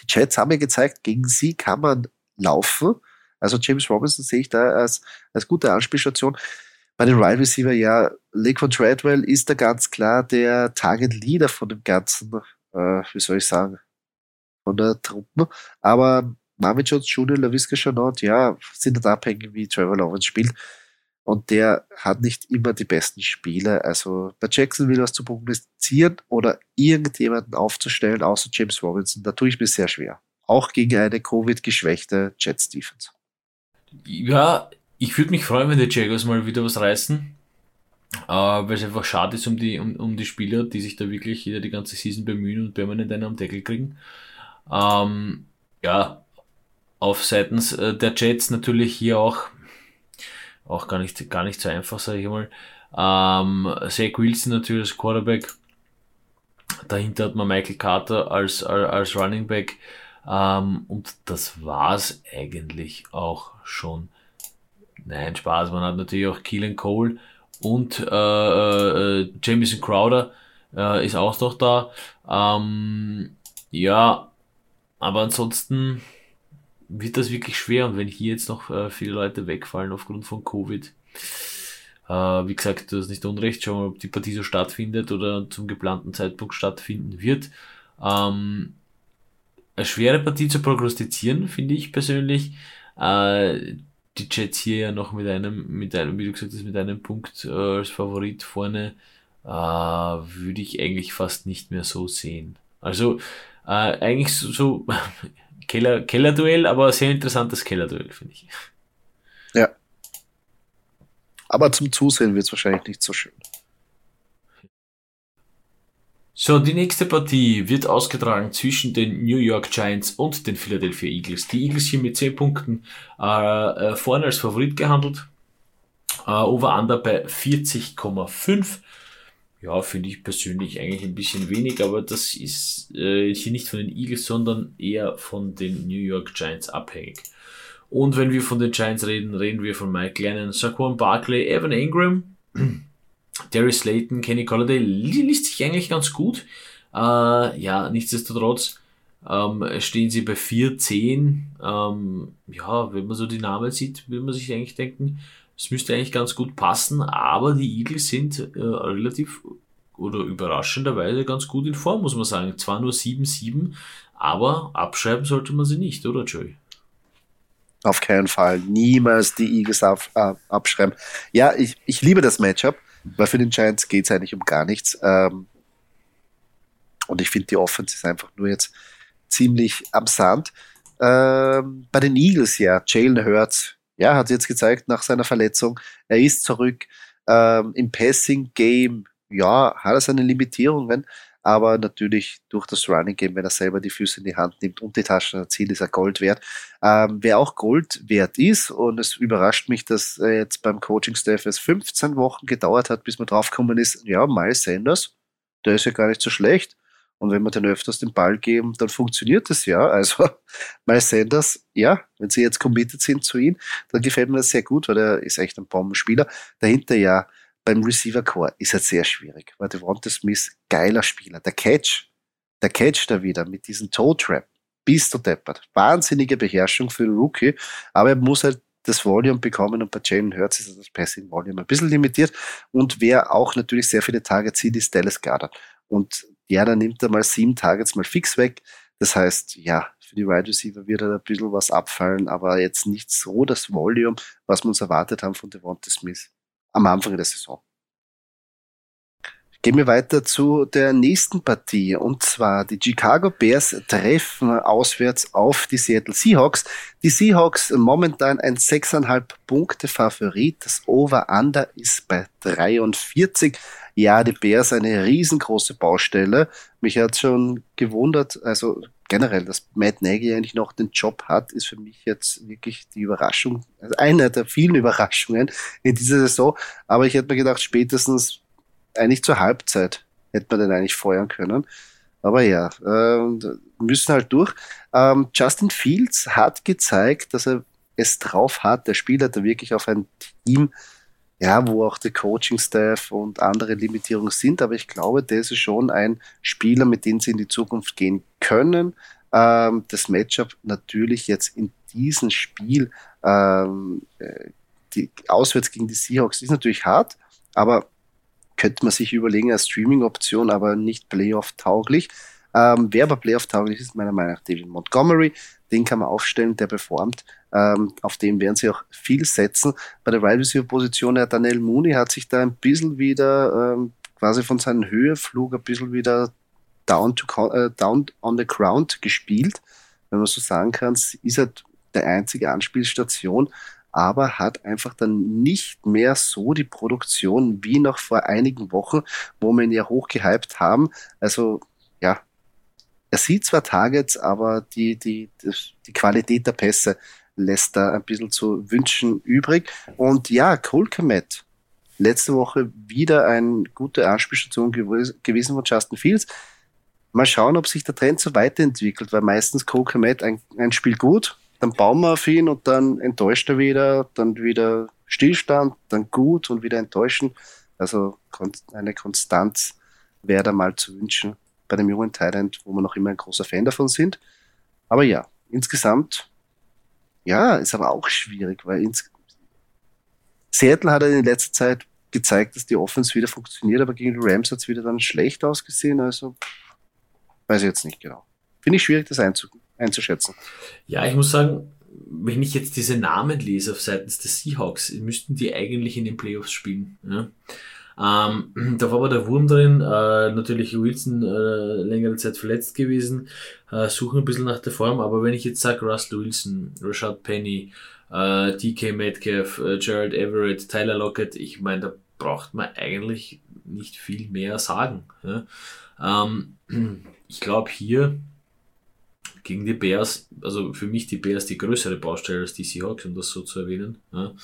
die Jets haben ja gezeigt, gegen sie kann man laufen. Also James Robinson sehe ich da als, als gute Anspielstation bei den Wide Receiver, ja, Laquan Treadwell ist da ganz klar der Target Leader von dem Ganzen, äh, wie soll ich sagen, von der Truppe. Aber Marvin Jones Jr., LaVisca Chanot, ja, sind halt abhängig, wie Trevor Lawrence spielt. Und der hat nicht immer die besten Spiele. Also bei Jackson will was zu prognostizieren oder irgendjemanden aufzustellen, außer James Robinson, da tue ich mir sehr schwer. Auch gegen eine Covid-geschwächte Jets Defense. Ja, ich würde mich freuen, wenn die Jaguars mal wieder was reißen. Äh, weil es einfach schade ist um die, um, um die Spieler, die sich da wirklich jeder die ganze Season bemühen und permanent einen am Deckel kriegen. Ähm, ja, auf seitens äh, der Jets natürlich hier auch, auch gar nicht, gar nicht so einfach, sage ich mal. Ähm, Zach Wilson natürlich als Quarterback. Dahinter hat man Michael Carter als, als, als Running Back. Ähm, und das war's eigentlich auch schon. Nein, Spaß. Man hat natürlich auch Keelan Cole und äh, äh, Jamison Crowder äh, ist auch noch da. Ähm, ja, aber ansonsten wird das wirklich schwer. Und wenn hier jetzt noch äh, viele Leute wegfallen aufgrund von Covid, äh, wie gesagt, du hast nicht unrecht, schauen wir, ob die Partie so stattfindet oder zum geplanten Zeitpunkt stattfinden wird. Ähm, eine schwere Partie zu prognostizieren, finde ich persönlich. Äh, die Jets hier ja noch mit einem, mit einem, wie du gesagt hast, mit einem Punkt äh, als Favorit vorne, äh, würde ich eigentlich fast nicht mehr so sehen. Also äh, eigentlich so, so Keller, Kellerduell, aber sehr interessantes Kellerduell, finde ich. Ja. Aber zum Zusehen wird es wahrscheinlich nicht so schön. So, die nächste Partie wird ausgetragen zwischen den New York Giants und den Philadelphia Eagles. Die Eagles hier mit 10 Punkten äh, äh, vorne als Favorit gehandelt. Äh, Over-Under bei 40,5. Ja, finde ich persönlich eigentlich ein bisschen wenig, aber das ist äh, hier nicht von den Eagles, sondern eher von den New York Giants abhängig. Und wenn wir von den Giants reden, reden wir von Mike Lennon, Saquon Barkley, Evan Ingram. Darius Slayton, Kenny Colladay liest sich eigentlich ganz gut. Äh, ja, nichtsdestotrotz ähm, stehen sie bei 4-10. Ähm, ja, wenn man so die Namen sieht, will man sich eigentlich denken, es müsste eigentlich ganz gut passen, aber die Eagles sind äh, relativ oder überraschenderweise ganz gut in Form, muss man sagen. Zwar nur 7-7, aber abschreiben sollte man sie nicht, oder Joey? Auf keinen Fall. Niemals die Eagles ab, ab, abschreiben. Ja, ich, ich liebe das Matchup. Weil für den Giants geht es eigentlich um gar nichts. Ähm, und ich finde, die Offense ist einfach nur jetzt ziemlich am Sand. Ähm, bei den Eagles, ja, Jalen Hurts, ja, hat jetzt gezeigt nach seiner Verletzung, er ist zurück. Ähm, Im Passing-Game, ja, hat er seine Limitierungen, aber natürlich durch das Running Game, wenn er selber die Füße in die Hand nimmt und die Taschen erzielt, ist er Gold wert. Ähm, wer auch Gold wert ist, und es überrascht mich, dass jetzt beim Coaching-Staff es 15 Wochen gedauert hat, bis man draufgekommen ist, ja, Miles Sanders, der ist ja gar nicht so schlecht. Und wenn wir den öfters den Ball geben, dann funktioniert das ja. Also Miles Sanders, ja, wenn sie jetzt committed sind zu ihm, dann gefällt mir das sehr gut, weil er ist echt ein Bombenspieler. Dahinter ja beim Receiver Core ist halt sehr schwierig, weil Devonta Smith, geiler Spieler. Der Catch, der Catch da wieder mit diesem Toe Trap, bist du deppert. Wahnsinnige Beherrschung für den Rookie, aber er muss halt das Volume bekommen und bei Jalen Hurts ist das Passing Volume ein bisschen limitiert und wer auch natürlich sehr viele Targets sieht, ist Dallas Garder. Und ja, dann nimmt er mal sieben Targets mal fix weg. Das heißt, ja, für die Wide Receiver wird er ein bisschen was abfallen, aber jetzt nicht so das Volume, was wir uns erwartet haben von Devonta Smith am Anfang der Saison. Gehen wir weiter zu der nächsten Partie. Und zwar die Chicago Bears treffen auswärts auf die Seattle Seahawks. Die Seahawks momentan ein 6,5 Punkte Favorit. Das Over-Under ist bei 43. Ja, die Bears eine riesengroße Baustelle. Mich hat schon gewundert, also generell, dass Matt Nagy eigentlich noch den Job hat, ist für mich jetzt wirklich die Überraschung, also eine der vielen Überraschungen in dieser Saison. Aber ich hätte mir gedacht, spätestens eigentlich zur Halbzeit hätte man den eigentlich feuern können. Aber ja, äh, müssen halt durch. Ähm, Justin Fields hat gezeigt, dass er es drauf hat. Der Spieler hat da wirklich auf ein Team, ja, wo auch der Coaching-Staff und andere Limitierungen sind. Aber ich glaube, der ist schon ein Spieler, mit dem sie in die Zukunft gehen können. Ähm, das Matchup natürlich jetzt in diesem Spiel ähm, äh, die, auswärts gegen die Seahawks ist natürlich hart, aber könnte man sich überlegen als Streaming-Option, aber nicht Playoff-tauglich. Ähm, wer aber Playoff-tauglich ist, meiner Meinung nach David Montgomery. Den kann man aufstellen, der performt. Ähm, auf den werden sie auch viel setzen. Bei der Wide Receiver-Position, der Daniel Mooney hat sich da ein bisschen wieder ähm, quasi von seinem Höheflug ein bisschen wieder down, to, äh, down on the ground gespielt. Wenn man so sagen kann, ist er der einzige Anspielstation aber hat einfach dann nicht mehr so die Produktion wie noch vor einigen Wochen, wo wir ihn ja hochgehypt haben. Also ja, er sieht zwar Targets, aber die, die, die Qualität der Pässe lässt da ein bisschen zu wünschen übrig. Und ja, Kolkamet, letzte Woche wieder eine gute Anspielstation gewesen von Justin Fields. Mal schauen, ob sich der Trend so weiterentwickelt, weil meistens Kolkamet ein, ein Spiel gut, dann bauen wir auf ihn und dann enttäuscht er wieder, dann wieder Stillstand, dann gut und wieder enttäuschen. Also eine Konstanz wäre da mal zu wünschen bei dem jungen Thailand, wo wir noch immer ein großer Fan davon sind. Aber ja, insgesamt, ja, ist aber auch schwierig, weil ins Seattle hat er in letzter Zeit gezeigt, dass die Offense wieder funktioniert, aber gegen die Rams hat es wieder dann schlecht ausgesehen. Also weiß ich jetzt nicht genau. Finde ich schwierig, das einzuschätzen. Ja, ich muss sagen, wenn ich jetzt diese Namen lese auf seitens des Seahawks, müssten die eigentlich in den Playoffs spielen. Ja? Ähm, da war aber der Wurm drin, äh, natürlich Wilson äh, längere Zeit verletzt gewesen, äh, suchen ein bisschen nach der Form, aber wenn ich jetzt sage Russell Wilson, Rashad Penny, äh, DK Metcalf, äh, Gerald Everett, Tyler Lockett, ich meine, da braucht man eigentlich nicht viel mehr sagen. Ja? Ähm, ich glaube hier gegen die Bears, also für mich die Bears die größere Baustelle als die Seahawks, um das so zu erwähnen. Ja.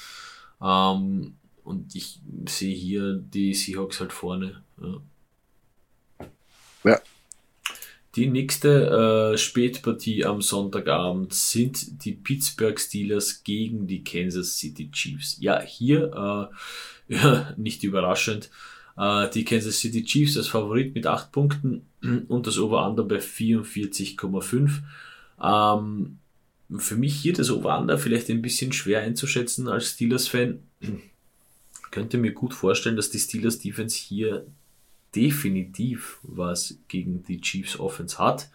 Ähm, und ich sehe hier die Seahawks halt vorne. Ja. ja. Die nächste äh, Spätpartie am Sonntagabend sind die Pittsburgh Steelers gegen die Kansas City Chiefs. Ja, hier äh, ja, nicht überraschend. Äh, die Kansas City Chiefs als Favorit mit 8 Punkten und das Over-Under bei 44,5. Ähm, für mich hier das Over-Under vielleicht ein bisschen schwer einzuschätzen als Steelers-Fan. Könnte mir gut vorstellen, dass die Steelers Defense hier definitiv was gegen die Chiefs Offense hat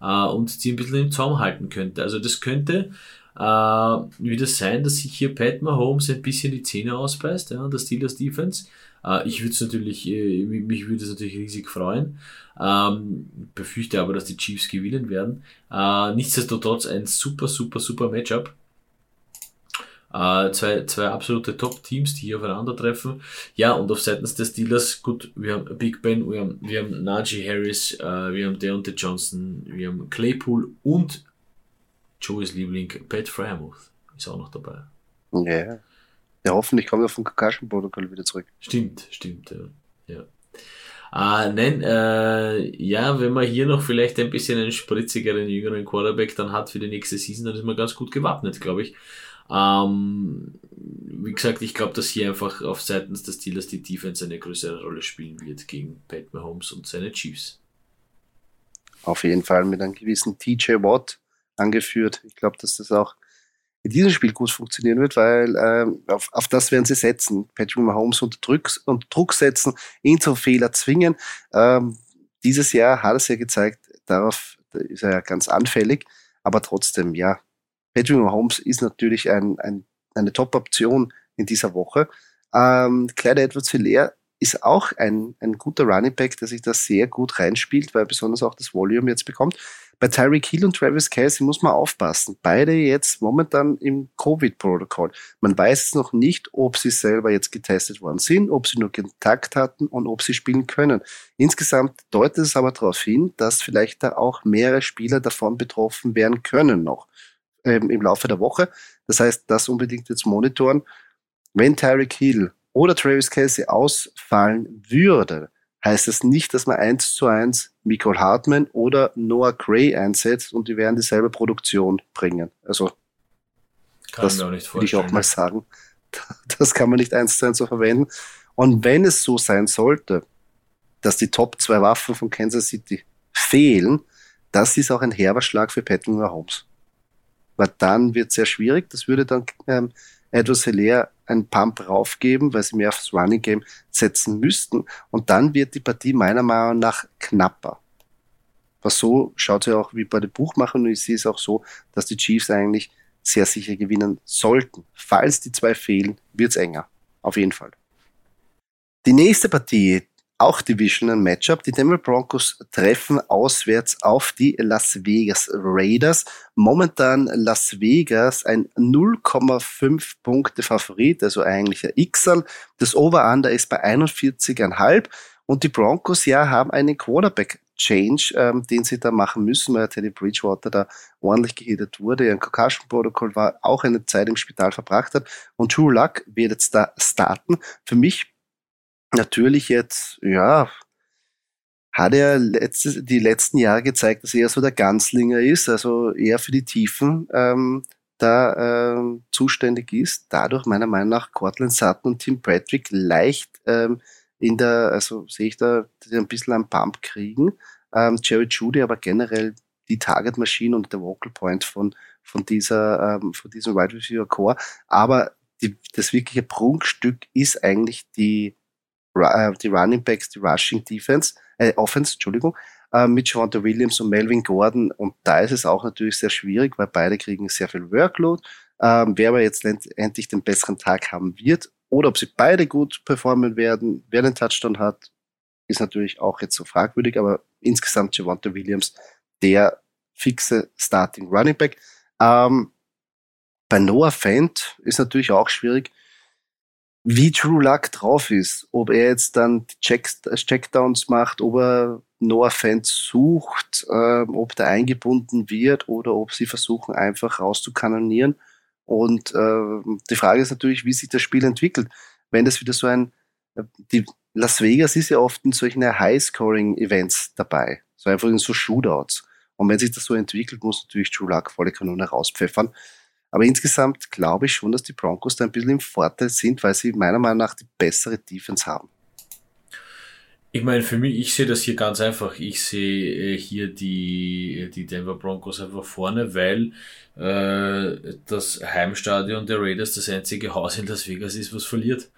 äh, und sie ein bisschen im Zaum halten könnte. Also das könnte äh, wieder sein, dass sich hier Pat Mahomes ein bisschen die Zähne ausbeißt, ja, der Steelers Defense. Äh, ich würde es natürlich, äh, mich würde es natürlich riesig freuen. Ähm, befürchte aber, dass die Chiefs gewinnen werden. Äh, nichtsdestotrotz ein super, super, super Matchup. Äh, zwei, zwei absolute Top-Teams, die hier aufeinandertreffen. Ja, und auf seitens des Steelers, gut, wir haben Big Ben, wir haben, wir haben Najee Harris, äh, wir haben Deontay Johnson, wir haben Claypool und Joey's Liebling Pat Fryermuth ist auch noch dabei. Ja. Ja, hoffentlich kommt er vom Concussion-Protokoll wieder zurück. Stimmt, stimmt, ja. ja. Ah, nein, äh, ja, wenn man hier noch vielleicht ein bisschen einen spritzigeren, jüngeren Quarterback dann hat für die nächste Season, dann ist man ganz gut gewappnet, glaube ich. Ähm, wie gesagt, ich glaube, dass hier einfach auf seitens des Steelers die Defense eine größere Rolle spielen wird gegen Pat Mahomes und seine Chiefs. Auf jeden Fall mit einem gewissen TJ Watt angeführt. Ich glaube, dass das auch in diesem Spiel gut funktionieren wird, weil ähm, auf, auf das werden sie setzen. Patrick Mahomes unter Druck, unter Druck setzen, ihn zum Fehler zwingen. Ähm, dieses Jahr hat es ja gezeigt, darauf ist er ja ganz anfällig, aber trotzdem, ja, Patrick Mahomes ist natürlich ein, ein, eine Top-Option in dieser Woche. Ähm, Clyde Edwards-Hilaire ist auch ein, ein guter Running Back, der sich da sehr gut reinspielt, weil er besonders auch das Volume jetzt bekommt. Bei Tyreek Hill und Travis Kelsey muss man aufpassen. Beide jetzt momentan im Covid-Protokoll. Man weiß es noch nicht, ob sie selber jetzt getestet worden sind, ob sie nur Kontakt hatten und ob sie spielen können. Insgesamt deutet es aber darauf hin, dass vielleicht da auch mehrere Spieler davon betroffen werden können noch ähm, im Laufe der Woche. Das heißt, das unbedingt jetzt monitoren. Wenn Tyreek Hill oder Travis Kelsey ausfallen würde, heißt das nicht, dass man eins zu eins Michael Hartman oder Noah Gray einsetzt und die werden dieselbe Produktion bringen. Also kann das würde ich auch mal sagen. Das kann man nicht eins zu eins so verwenden. Und wenn es so sein sollte, dass die Top zwei Waffen von Kansas City fehlen, das ist auch ein herber Schlag für Patrick Mahomes. Weil dann wird es sehr schwierig. Das würde dann ähm, Edwards Hilaire einen Pump raufgeben, weil sie mehr aufs Running Game setzen müssten. Und dann wird die Partie meiner Meinung nach knapper. Was so schaut ja auch wie bei den Buchmachern und ich sehe es auch so, dass die Chiefs eigentlich sehr sicher gewinnen sollten. Falls die zwei fehlen, wird es enger. Auf jeden Fall. Die nächste Partie, auch Divisional Matchup. Die Denver Broncos treffen auswärts auf die Las Vegas Raiders. Momentan Las Vegas ein 0,5 Punkte Favorit, also eigentlich ein Xal. Das Over-Under ist bei 41,5 und die Broncos ja haben einen Quarterback Change, ähm, den sie da machen müssen, weil Teddy Bridgewater da ordentlich gehittet wurde. Ein Concussion-Protokoll war auch eine Zeit im Spital verbracht hat. Und True Luck wird jetzt da starten. Für mich natürlich jetzt, ja, hat er letztes, die letzten Jahre gezeigt, dass er so der Ganzlinger ist, also eher für die Tiefen ähm, da ähm, zuständig ist. Dadurch meiner Meinung nach Cortland Sutton und Tim Patrick leicht ähm, in der, also sehe ich da, die ein bisschen am Pump kriegen. Ähm, Jerry Judy aber generell die Target Machine und der Vocal Point von, von dieser, ähm, von diesem Wide Receiver Core. Aber die, das wirkliche Prunkstück ist eigentlich die, die Running Backs, die Rushing Defense, äh, Offense, Entschuldigung, äh, mit Javante Williams und Melvin Gordon. Und da ist es auch natürlich sehr schwierig, weil beide kriegen sehr viel Workload. Ähm, wer aber jetzt endlich den besseren Tag haben wird oder ob sie beide gut performen werden, wer den Touchdown hat, ist natürlich auch jetzt so fragwürdig, aber insgesamt Javante Williams der fixe Starting Running Back. Ähm, bei Noah Fent ist natürlich auch schwierig wie True Luck drauf ist. Ob er jetzt dann Checks, Checkdowns macht, ob er Noah Fans sucht, ähm, ob der eingebunden wird oder ob sie versuchen, einfach rauszukanonieren. Und äh, die Frage ist natürlich, wie sich das Spiel entwickelt. Wenn das wieder so ein, äh, die Las Vegas ist ja oft in solchen High-Scoring-Events dabei. So einfach in so Shootouts. Und wenn sich das so entwickelt, muss natürlich True Luck volle Kanone rauspfeffern. Aber insgesamt glaube ich schon, dass die Broncos da ein bisschen im Vorteil sind, weil sie meiner Meinung nach die bessere Defense haben. Ich meine, für mich, ich sehe das hier ganz einfach. Ich sehe äh, hier die, die Denver Broncos einfach vorne, weil äh, das Heimstadion der Raiders das einzige Haus in Las Vegas ist, was verliert.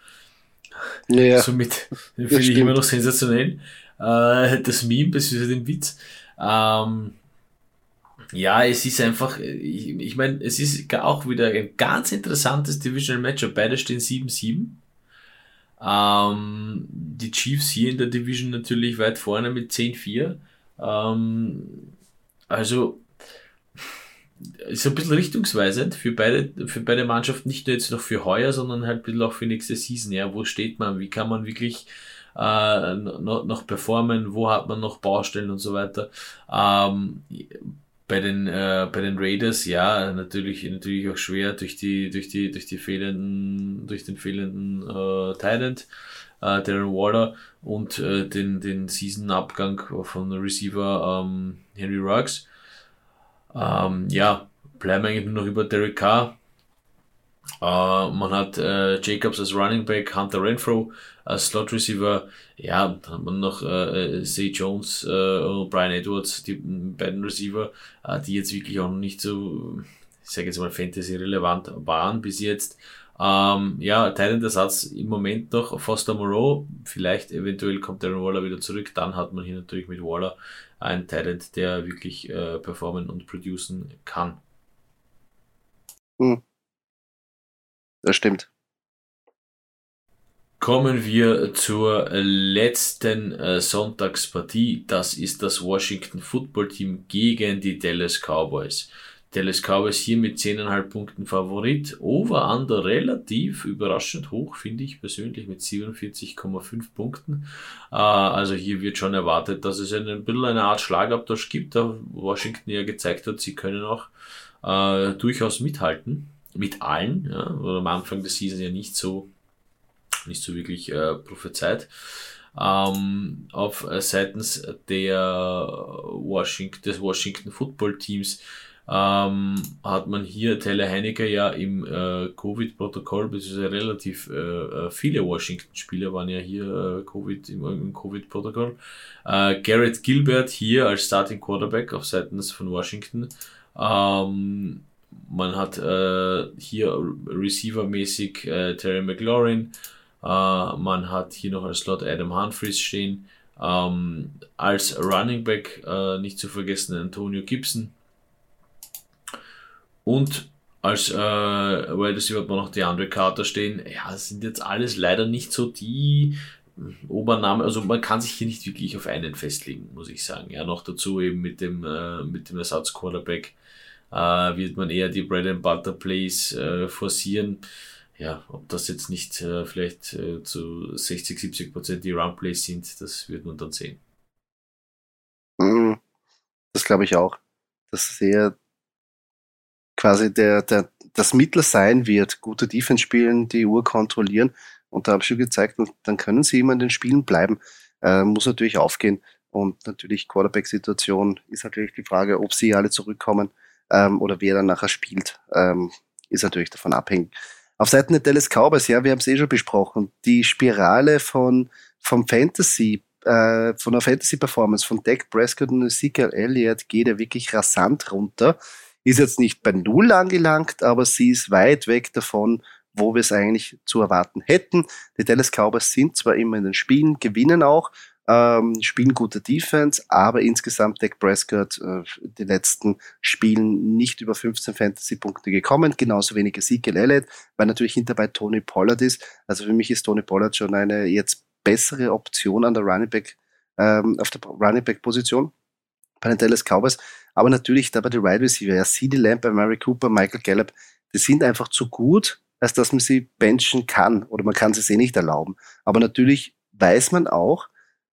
Ja, Somit finde ich immer noch sensationell. Äh, das Meme, beziehungsweise den Witz. Ähm, ja, es ist einfach, ich, ich meine, es ist auch wieder ein ganz interessantes Divisional Matchup. Beide stehen 7-7. Ähm, die Chiefs hier in der Division natürlich weit vorne mit 10-4. Ähm, also ist ein bisschen richtungsweisend für beide, für beide Mannschaften, nicht nur jetzt noch für heuer, sondern halt ein bisschen auch für nächste Season. Ja, wo steht man? Wie kann man wirklich äh, noch, noch performen? Wo hat man noch Baustellen und so weiter? Ähm, bei den, äh, bei den Raiders, ja, natürlich, natürlich auch schwer durch die, durch die, durch die fehlenden, durch den fehlenden äh, Thailand, äh, Darren Waller und äh, den, den Season-Abgang von Receiver ähm, Henry Ruggs. Ähm, ja, bleiben eigentlich nur noch über Derek Carr. Uh, man hat uh, Jacobs als Running Back, Hunter Renfro als Slot Receiver. Ja, dann hat man noch uh, Zay Jones und Brian Edwards, die beiden Receiver, die jetzt wirklich auch noch nicht so, ich sage jetzt mal, Fantasy relevant waren bis jetzt. Ähm, ja, Teil Satz im Moment noch Foster Moreau. Vielleicht eventuell kommt Darren Waller wieder zurück. Dann hat man hier natürlich mit Waller einen Talent, der wirklich performen und producen kann. Hm. Das stimmt. Kommen wir zur letzten äh, Sonntagspartie. Das ist das Washington Football Team gegen die Dallas Cowboys. Dallas Cowboys hier mit 10,5 Punkten Favorit. Over-Under relativ überraschend hoch, finde ich persönlich mit 47,5 Punkten. Äh, also hier wird schon erwartet, dass es ein bisschen eine Art Schlagabtausch gibt, da Washington ja gezeigt hat, sie können auch äh, durchaus mithalten mit allen, ja, oder am Anfang der Season ja nicht so, nicht so wirklich äh, prophezeit. Ähm, auf äh, seitens der Washington, des Washington Football Teams ähm, hat man hier Taylor Heinecke ja im äh, Covid-Protokoll, beziehungsweise relativ äh, äh viele Washington-Spieler waren ja hier äh, Covid im, im Covid-Protokoll. Äh, Garrett Gilbert hier als Starting Quarterback auf seitens von Washington. Ähm, man hat äh, hier Receiver-mäßig Terry McLaurin. Äh, man hat hier noch als Slot Adam Humphries stehen. Ähm, als Running Back äh, nicht zu vergessen Antonio Gibson. Und als äh, Wide Receiver hat man noch die andere Carter stehen. Ja, sind jetzt alles leider nicht so die Obernamen. Also man kann sich hier nicht wirklich auf einen festlegen, muss ich sagen. Ja, noch dazu eben mit dem, äh, dem Ersatz-Quarterback äh, wird man eher die Bread and Butter Plays äh, forcieren. Ja, ob das jetzt nicht äh, vielleicht äh, zu 60, 70 Prozent die Run Plays sind, das wird man dann sehen. Mhm. Das glaube ich auch. Dass es eher quasi der, der, das Mittel sein wird, gute Defense spielen, die Uhr kontrollieren. Und da habe ich schon gezeigt, dann können sie immer in den Spielen bleiben. Äh, muss natürlich aufgehen. Und natürlich Quarterback-Situation ist natürlich die Frage, ob sie alle zurückkommen ähm, oder wer dann nachher spielt, ähm, ist natürlich davon abhängig. Auf Seiten der Dallas Cowboys, ja, wir haben es eh schon besprochen, die Spirale von vom Fantasy, äh, von der Fantasy-Performance von Dak Prescott und Ezekiel Elliott geht ja wirklich rasant runter. Ist jetzt nicht bei Null angelangt, aber sie ist weit weg davon, wo wir es eigentlich zu erwarten hätten. Die Dallas Cowboys sind zwar immer in den Spielen, gewinnen auch, ähm, spielen gute Defense, aber insgesamt Dak Prescott äh, die letzten Spielen nicht über 15 Fantasy-Punkte gekommen, genauso wenig Ezekiel Elliott, weil natürlich hinterbei Tony Pollard ist. Also für mich ist Tony Pollard schon eine jetzt bessere Option an der Running Back, ähm, auf der Running Back Position bei den Dallas Cowboys. Aber natürlich da bei den Wide Receiver, ja, CD Lamb, Mary Cooper, Michael Gallup, die sind einfach zu gut, als dass man sie benchen kann oder man kann sie eh nicht erlauben. Aber natürlich weiß man auch,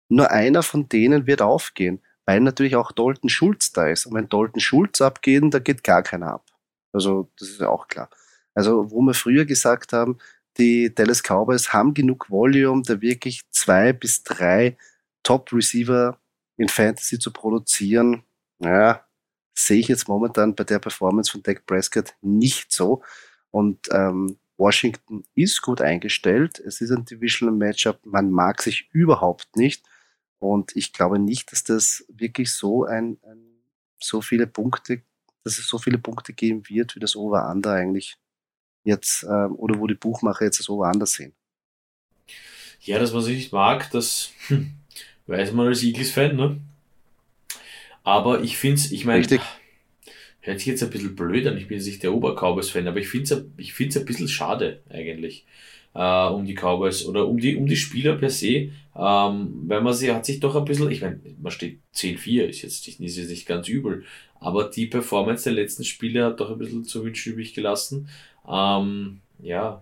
nur einer von denen wird aufgehen, weil natürlich auch Dalton Schulz da ist. Und wenn Dalton Schulz abgeht, da geht gar keiner ab. Also, das ist ja auch klar. Also, wo wir früher gesagt haben, die Dallas Cowboys haben genug Volume, da wirklich zwei bis drei Top-Receiver in Fantasy zu produzieren, naja, sehe ich jetzt momentan bei der Performance von Dak Prescott nicht so. Und ähm, Washington ist gut eingestellt. Es ist ein Divisional Matchup. Man mag sich überhaupt nicht. Und ich glaube nicht, dass das wirklich so ein, ein so viele Punkte, dass es so viele Punkte geben wird, wie das Over-Under eigentlich jetzt, ähm, oder wo die Buchmacher jetzt das Over-Under sehen. Ja, das, was ich nicht mag, das hm, weiß man als Eagles-Fan, ne? Aber ich finde es, ich meine, hört sich jetzt ein bisschen blöd an, ich bin jetzt nicht der Obercowboys-Fan, aber ich finde es ich find's ein bisschen schade eigentlich äh, um die Cowboys oder um die, um die Spieler per se, ähm, weil man sie hat sich doch ein bisschen, ich meine, man steht 10-4, ist jetzt, ist jetzt nicht ganz übel, aber die Performance der letzten Spiele hat doch ein bisschen zu wünschen übrig gelassen. Ähm, ja,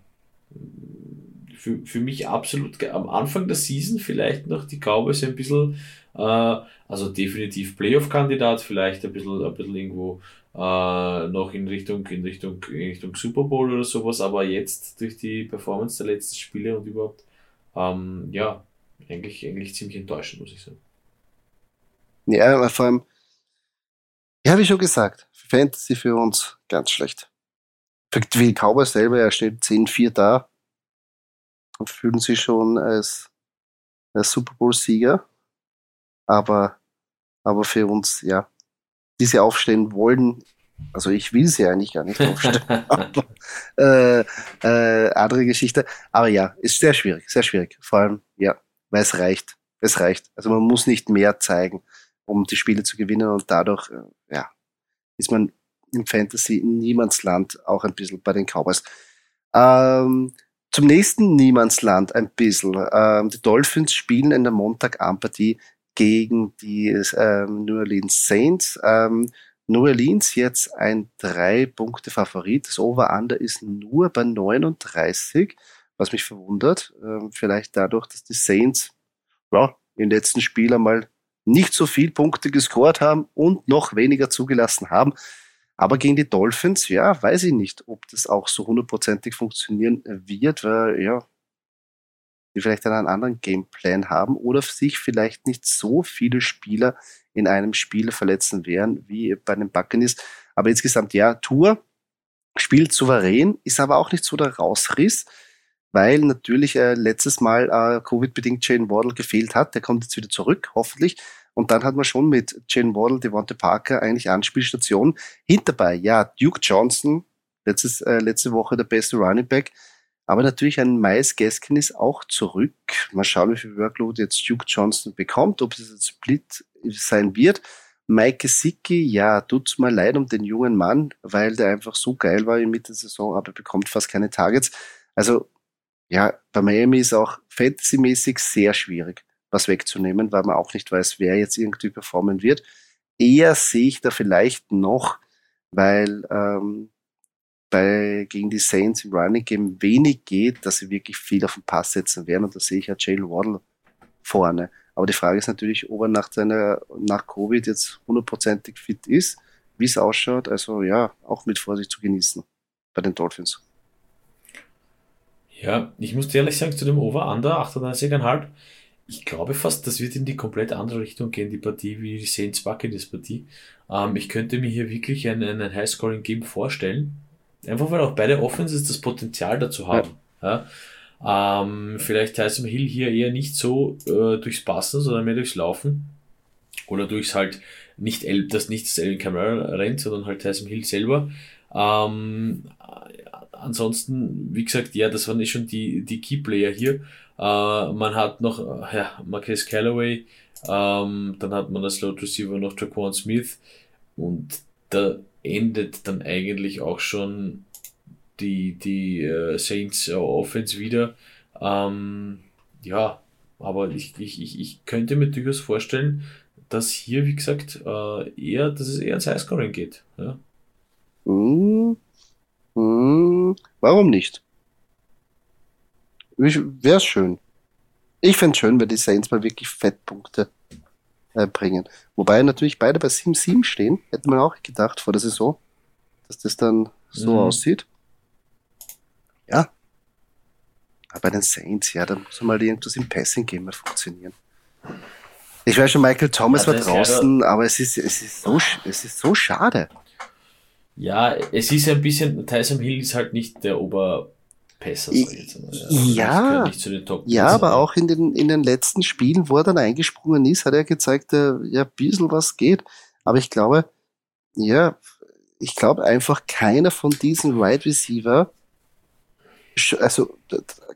für, für mich absolut am Anfang der Season vielleicht noch die Cowboys ein bisschen, äh, also definitiv Playoff-Kandidat, vielleicht ein bisschen, ein bisschen irgendwo äh, noch in Richtung, in Richtung, in Richtung Super Bowl oder sowas, aber jetzt durch die Performance der letzten Spiele und überhaupt, ähm, ja, eigentlich, eigentlich ziemlich enttäuschend, muss ich sagen. Ja, vor allem, ja, wie schon gesagt, Fantasy für uns ganz schlecht. für die Cowboys selber, er steht 10-4 da und fühlen sich schon als, als Super Bowl-Sieger. Aber, aber für uns, ja, die sie aufstehen wollen, also ich will sie eigentlich gar nicht aufstellen, aber äh, äh, andere Geschichte. Aber ja, ist sehr schwierig, sehr schwierig. Vor allem, ja, weil es reicht. Es reicht. Also man muss nicht mehr zeigen, um die Spiele zu gewinnen und dadurch, äh, ja, ist man im Fantasy Niemandsland auch ein bisschen bei den Cowboys. Ähm, zum nächsten Niemandsland ein bisschen. Ähm, die Dolphins spielen in der Montagabendpartie gegen die ähm, New Orleans Saints. Ähm, New Orleans jetzt ein drei Punkte Favorit. Das Over-Under ist nur bei 39, was mich verwundert. Ähm, vielleicht dadurch, dass die Saints ja, im letzten Spiel einmal nicht so viel Punkte gescored haben und noch weniger zugelassen haben. Aber gegen die Dolphins, ja, weiß ich nicht, ob das auch so hundertprozentig funktionieren wird, weil, ja, die vielleicht einen anderen Gameplan haben oder sich vielleicht nicht so viele Spieler in einem Spiel verletzen werden wie bei den Buccaneers. Aber insgesamt, ja, Tour spielt souverän, ist aber auch nicht so der Rausriss, weil natürlich äh, letztes Mal äh, Covid-bedingt Jane Waddle gefehlt hat. Der kommt jetzt wieder zurück, hoffentlich. Und dann hat man schon mit Jane Waddle, Devonta Parker eigentlich Anspielstationen hinterbei. Ja, Duke Johnson, letztes, äh, letzte Woche der beste Running Back. Aber natürlich ein Miles Gaskin ist auch zurück. Mal schauen, wie viel Workload jetzt Duke Johnson bekommt, ob es ein Split sein wird. Mike Gesicki, ja, tut's mal leid um den jungen Mann, weil der einfach so geil war in Mitte der Saison, aber bekommt fast keine Targets. Also, ja, bei Miami ist auch fantasymäßig sehr schwierig was wegzunehmen, weil man auch nicht weiß, wer jetzt irgendwie performen wird. Eher sehe ich da vielleicht noch, weil ähm, bei, gegen die Saints im Running Game wenig geht, dass sie wirklich viel auf den Pass setzen werden. Und da sehe ich ja Jalen Waddle vorne. Aber die Frage ist natürlich, ob er nach seiner, nach Covid jetzt hundertprozentig fit ist, wie es ausschaut. Also ja, auch mit Vorsicht zu genießen bei den Dolphins. Ja, ich muss dir ehrlich sagen, zu dem Over-Under 38,5 ich glaube fast, das wird in die komplett andere Richtung gehen, die Partie, wie die Saints Buccaneers Partie. Ähm, ich könnte mir hier wirklich einen, einen High-Scoring-Game vorstellen. Einfach weil auch beide Offenses das Potenzial dazu haben. Ja. ja. Ähm, vielleicht Tyson Hill hier eher nicht so äh, durchs Passen, sondern mehr durchs Laufen. Oder durchs halt nicht, El dass nicht das Elvin Kamara rennt, sondern halt Tyson Hill selber. Ähm, ansonsten, wie gesagt, ja, das waren eh schon die, die Key-Player hier. Äh, man hat noch ja, Marquez Callaway, ähm, dann hat man als Slot Receiver noch Jaquan Smith und da endet dann eigentlich auch schon die, die äh, Saints äh, Offense wieder. Ähm, ja, aber ich, ich, ich, ich könnte mir durchaus vorstellen, dass hier, wie gesagt, äh, eher, dass es eher ins Highscoring geht. Ja. Mm, mm, warum nicht? Wäre schön. Ich fände es schön, wenn die Saints mal wirklich Fettpunkte äh, bringen. Wobei natürlich beide bei 7-7 stehen. Hätte man auch gedacht vor der Saison, dass das dann so mhm. aussieht. Ja. Aber bei den Saints, ja, da muss mal irgendwas im Passing-Game funktionieren. Ich weiß schon, Michael Thomas also war draußen, ja, aber es ist, es, ist so, es ist so schade. Ja, es ist ein bisschen, Tyson Hill ist halt nicht der Ober, Pässe. Ja, ja aber auch in den, in den letzten Spielen, wo er dann eingesprungen ist, hat er gezeigt, äh, ja, ein bisschen was geht. Aber ich glaube, ja, ich glaube einfach, keiner von diesen Wide Receiver, also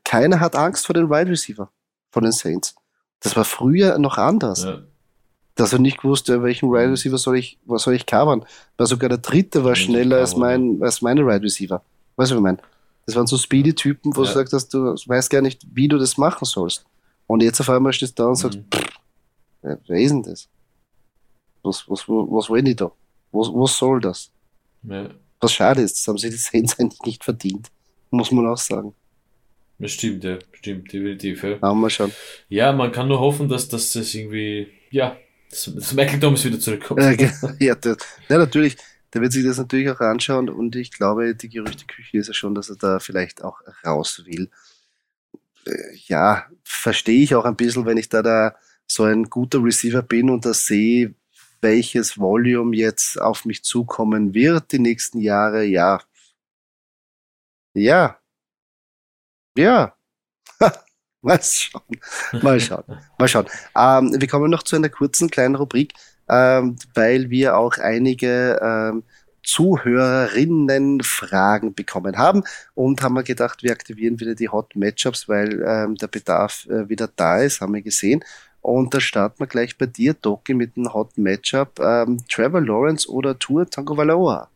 keiner hat Angst vor den Wide Receiver von den Saints. Das war früher noch anders. Ja. Dass er nicht wusste, welchen Wide Receiver soll ich, was soll ich covern. War sogar der dritte war schneller als mein, als meine Wide Receiver. Weißt du, was ich meine? Das waren so Speedy-Typen, wo ja. du sagst, dass du weißt gar nicht, wie du das machen sollst. Und jetzt auf einmal stehst du da und sagst, mhm. pff, wer ist denn das? Was, was, was wollen die da? Was, was soll das? Ja. Was schade ist, das haben sie die Saints eigentlich nicht verdient. Muss man auch sagen. Das stimmt, ja, stimmt, definitiv. Ja. Haben wir schon. Ja, man kann nur hoffen, dass, dass das irgendwie, ja, dass, dass Michael Thomas wieder zurückkommt. ja, das, ja, natürlich der wird sich das natürlich auch anschauen und ich glaube, die Gerüchteküche ist ja schon, dass er da vielleicht auch raus will. Äh, ja, verstehe ich auch ein bisschen, wenn ich da, da so ein guter Receiver bin und da sehe, welches Volume jetzt auf mich zukommen wird die nächsten Jahre. Ja, Ja. Ja. Mal schauen. Mal schauen. Mal schauen. Ähm, wir kommen noch zu einer kurzen kleinen Rubrik, ähm, weil wir auch einige ähm, Zuhörerinnen-Fragen bekommen haben und haben wir gedacht, wir aktivieren wieder die Hot Matchups, weil ähm, der Bedarf äh, wieder da ist, haben wir gesehen. Und da starten wir gleich bei dir, Doki, mit einem Hot Matchup. Ähm, Trevor Lawrence oder Tour Tango Valoa?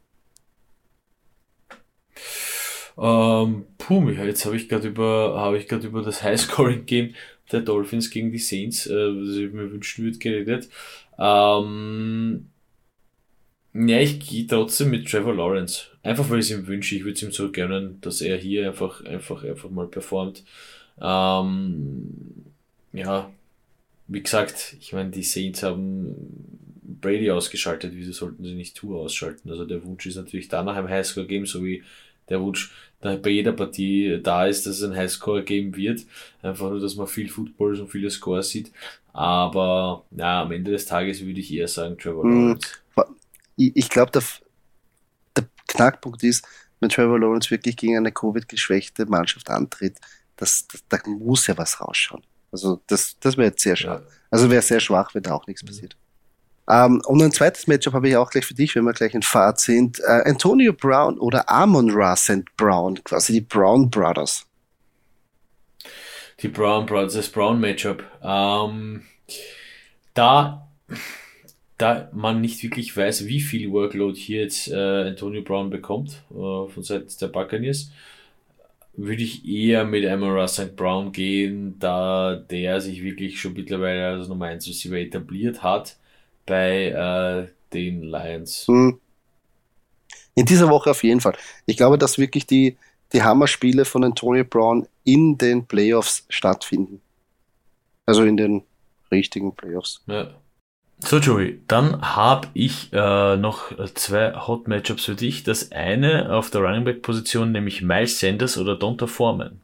Ähm, puh, jetzt habe ich gerade über, gerade über das Highscoring-Game der Dolphins gegen die Saints, äh, was ich mir wünschen würde, geredet. Ähm, ja, ich gehe trotzdem mit Trevor Lawrence. Einfach weil ich es ihm wünsche. Ich würde es ihm so gönnen, dass er hier einfach, einfach, einfach mal performt. Ähm, ja, wie gesagt, ich meine, die Saints haben Brady ausgeschaltet, wieso sollten sie nicht Tour ausschalten? Also der Wunsch ist natürlich da nach einem Highscore-Game, so wie der Wunsch bei jeder Partie da ist, dass es ein Highscore geben wird. Einfach nur, dass man viel Footballs und viele Scores sieht. Aber ja, am Ende des Tages würde ich eher sagen Trevor hm, Lawrence. Ich, glaube, der, der Knackpunkt ist, wenn Trevor Lawrence wirklich gegen eine Covid-geschwächte Mannschaft antritt, das, das, da muss ja was rausschauen. Also das, das wäre jetzt sehr schwach. Ja. Also wäre sehr schwach, wenn da auch nichts mhm. passiert. Ähm, und ein zweites Matchup habe ich auch gleich für dich, wenn wir gleich in Fahrt sind. Äh, Antonio Brown oder Amon Ra St. Brown, quasi die Brown Brothers. Die Brown Brothers, Brown Matchup. Ähm, da, da man nicht wirklich weiß, wie viel Workload hier jetzt äh, Antonio Brown bekommt äh, von Seiten der Buccaneers, würde ich eher mit Amon St. Brown gehen, da der sich wirklich schon mittlerweile als Nummer 1 Receiver etabliert hat bei äh, den Lions. Hm. In dieser Woche auf jeden Fall. Ich glaube, dass wirklich die, die Hammerspiele von Antonio Brown in den Playoffs stattfinden. Also in den richtigen Playoffs. Ja. So, Joey, dann habe ich äh, noch zwei Hot Matchups für dich. Das eine auf der Running Back Position, nämlich Miles Sanders oder Donta Foreman.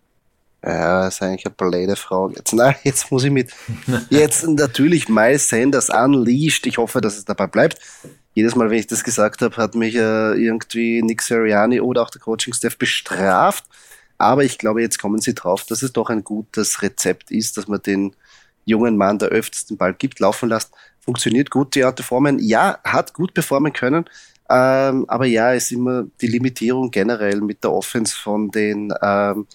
Ja, das ist eigentlich eine blöde Frage. Jetzt, nein, jetzt muss ich mit. Jetzt natürlich Miles Sanders unleashed. Ich hoffe, dass es dabei bleibt. Jedes Mal, wenn ich das gesagt habe, hat mich äh, irgendwie Nick Sirianni oder auch der Coaching-Staff bestraft. Aber ich glaube, jetzt kommen sie drauf, dass es doch ein gutes Rezept ist, dass man den jungen Mann, der öfters den Ball gibt, laufen lässt. Funktioniert gut, die Art Formen. Ja, hat gut performen können. Ähm, aber ja, ist immer die Limitierung generell mit der Offense von den ähm,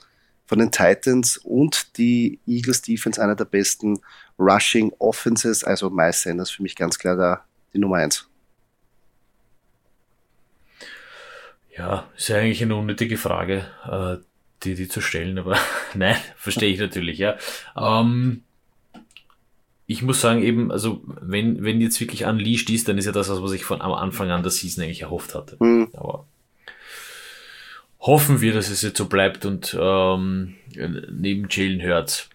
von den Titans und die Eagles Defense einer der besten Rushing Offenses. Also Miles Sanders für mich ganz klar da die Nummer eins. Ja, ist ja eigentlich eine unnötige Frage, äh, die, die zu stellen, aber nein, verstehe ich natürlich, ja. Ähm, ich muss sagen, eben, also wenn, wenn jetzt wirklich unleashed ist, dann ist ja das, was ich von am Anfang an der Season eigentlich erhofft hatte. Mhm. Aber hoffen wir, dass es jetzt so bleibt und ähm, neben Jalen Hurts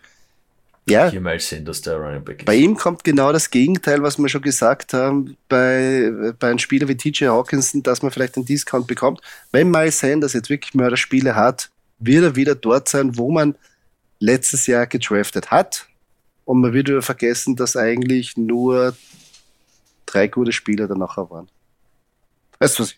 ja. hier mal sehen, dass der Running Back ist. Bei ihm kommt genau das Gegenteil, was wir schon gesagt haben, bei, bei einem Spieler wie TJ Hawkinson, dass man vielleicht einen Discount bekommt. Wenn Miles Sanders jetzt wirklich Mörderspiele hat, wird er wieder dort sein, wo man letztes Jahr gedraftet hat. Und man wird vergessen, dass eigentlich nur drei gute Spieler danach waren. Weißt du, was ich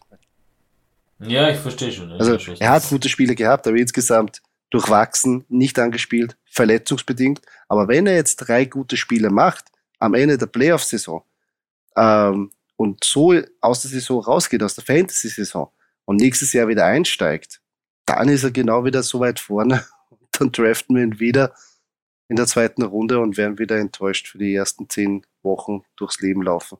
ja, ich verstehe schon. Also er hat gute Spiele gehabt, aber insgesamt durchwachsen, nicht angespielt, verletzungsbedingt. Aber wenn er jetzt drei gute Spiele macht, am Ende der Playoff-Saison, ähm, und so aus der Saison rausgeht, aus der Fantasy-Saison, und nächstes Jahr wieder einsteigt, dann ist er genau wieder so weit vorne. Und dann draften wir ihn wieder in der zweiten Runde und werden wieder enttäuscht für die ersten zehn Wochen durchs Leben laufen.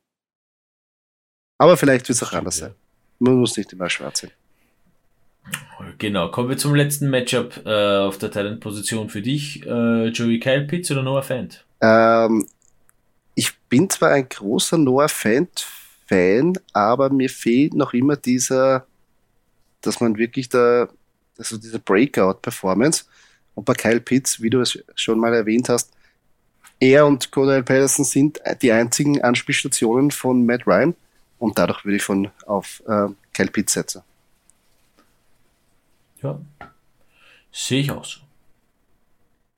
Aber vielleicht wird es auch anders sein. Man muss nicht immer schwarz sein. Genau, kommen wir zum letzten Matchup äh, auf der Talent-Position für dich. Äh, Joey Kyle Pitts oder Noah Fant? Ähm, ich bin zwar ein großer Noah Fant-Fan, aber mir fehlt noch immer dieser, dass man wirklich da, also diese Breakout-Performance. Und bei Kyle Pitts, wie du es schon mal erwähnt hast, er und Cordell Patterson sind die einzigen Anspielstationen von Matt Ryan. Und dadurch würde ich von auf äh, Kyle Pitts setzen. Ja, sehe ich auch so.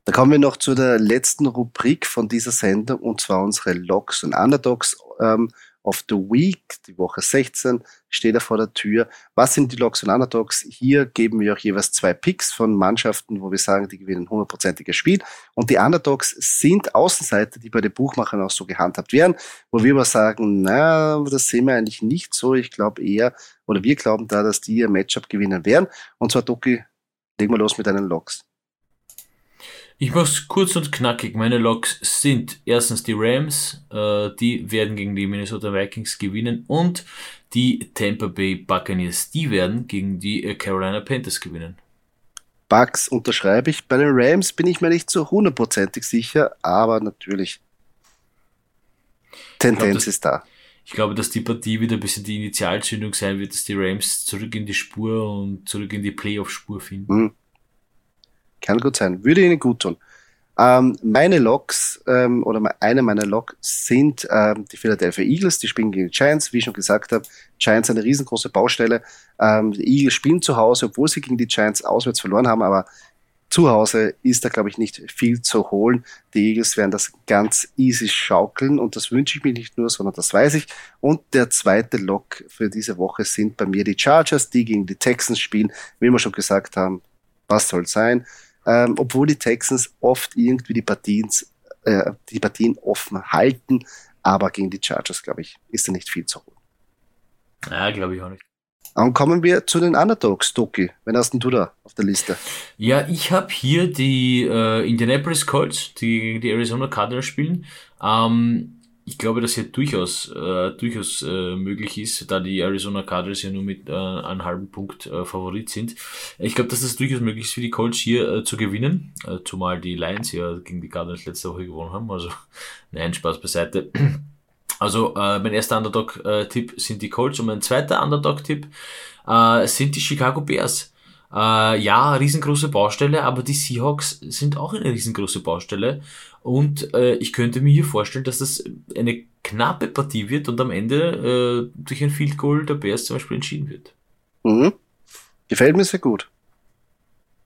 Da kommen wir noch zu der letzten Rubrik von dieser Sendung und zwar unsere Logs und Underdogs. Ähm, of the Week, die Woche 16, steht er vor der Tür. Was sind die Logs und Underdogs? Hier geben wir auch jeweils zwei Picks von Mannschaften, wo wir sagen, die gewinnen hundertprozentiges Spiel. Und die Underdogs sind Außenseiter, die bei den Buchmachern auch so gehandhabt werden, wo wir aber sagen, na, das sehen wir eigentlich nicht so. Ich glaube eher, oder wir glauben da, dass die ihr Matchup gewinnen werden. Und zwar, Doki, legen wir los mit deinen Logs. Ich mach's kurz und knackig. Meine Logs sind erstens die Rams, äh, die werden gegen die Minnesota Vikings gewinnen und die Tampa Bay Buccaneers, die werden gegen die äh, Carolina Panthers gewinnen. Bucks unterschreibe ich. Bei den Rams bin ich mir nicht so hundertprozentig sicher, aber natürlich Tendenz glaub, dass, ist da. Ich glaube, dass die Partie wieder ein bisschen die Initialzündung sein wird, dass die Rams zurück in die Spur und zurück in die Playoff-Spur finden. Mhm. Kann gut sein. Würde ihnen gut tun. Ähm, meine Logs ähm, oder eine meiner Logs sind ähm, die Philadelphia Eagles, die spielen gegen die Giants, wie ich schon gesagt habe. Giants eine riesengroße Baustelle. Ähm, die Eagles spielen zu Hause, obwohl sie gegen die Giants auswärts verloren haben, aber zu Hause ist da, glaube ich, nicht viel zu holen. Die Eagles werden das ganz easy schaukeln und das wünsche ich mir nicht nur, sondern das weiß ich. Und der zweite Log für diese Woche sind bei mir die Chargers, die gegen die Texans spielen. Wie wir schon gesagt haben, was soll sein? Ähm, obwohl die Texans oft irgendwie die Partien, äh, die Partien offen halten, aber gegen die Chargers, glaube ich, ist da nicht viel zu holen. Ja, glaube ich auch nicht. Dann kommen wir zu den Underdogs, Doki. Wen hast denn du da auf der Liste? Ja, ich habe hier die äh, Indianapolis Colts, die gegen die Arizona Cardinals spielen. Ähm, ich glaube, dass hier durchaus, äh, durchaus äh, möglich ist, da die Arizona Cardinals ja nur mit äh, einem halben Punkt äh, Favorit sind. Ich glaube, dass das durchaus möglich ist für die Colts hier äh, zu gewinnen, äh, zumal die Lions ja gegen die Cardinals letzte Woche gewonnen haben. Also, nein, Spaß beiseite. Also, äh, mein erster Underdog-Tipp sind die Colts und mein zweiter Underdog-Tipp äh, sind die Chicago Bears. Äh, ja, riesengroße Baustelle, aber die Seahawks sind auch eine riesengroße Baustelle. Und äh, ich könnte mir hier vorstellen, dass das eine knappe Partie wird und am Ende äh, durch ein Field Goal der Bears zum Beispiel entschieden wird. Mhm. Gefällt mir sehr gut.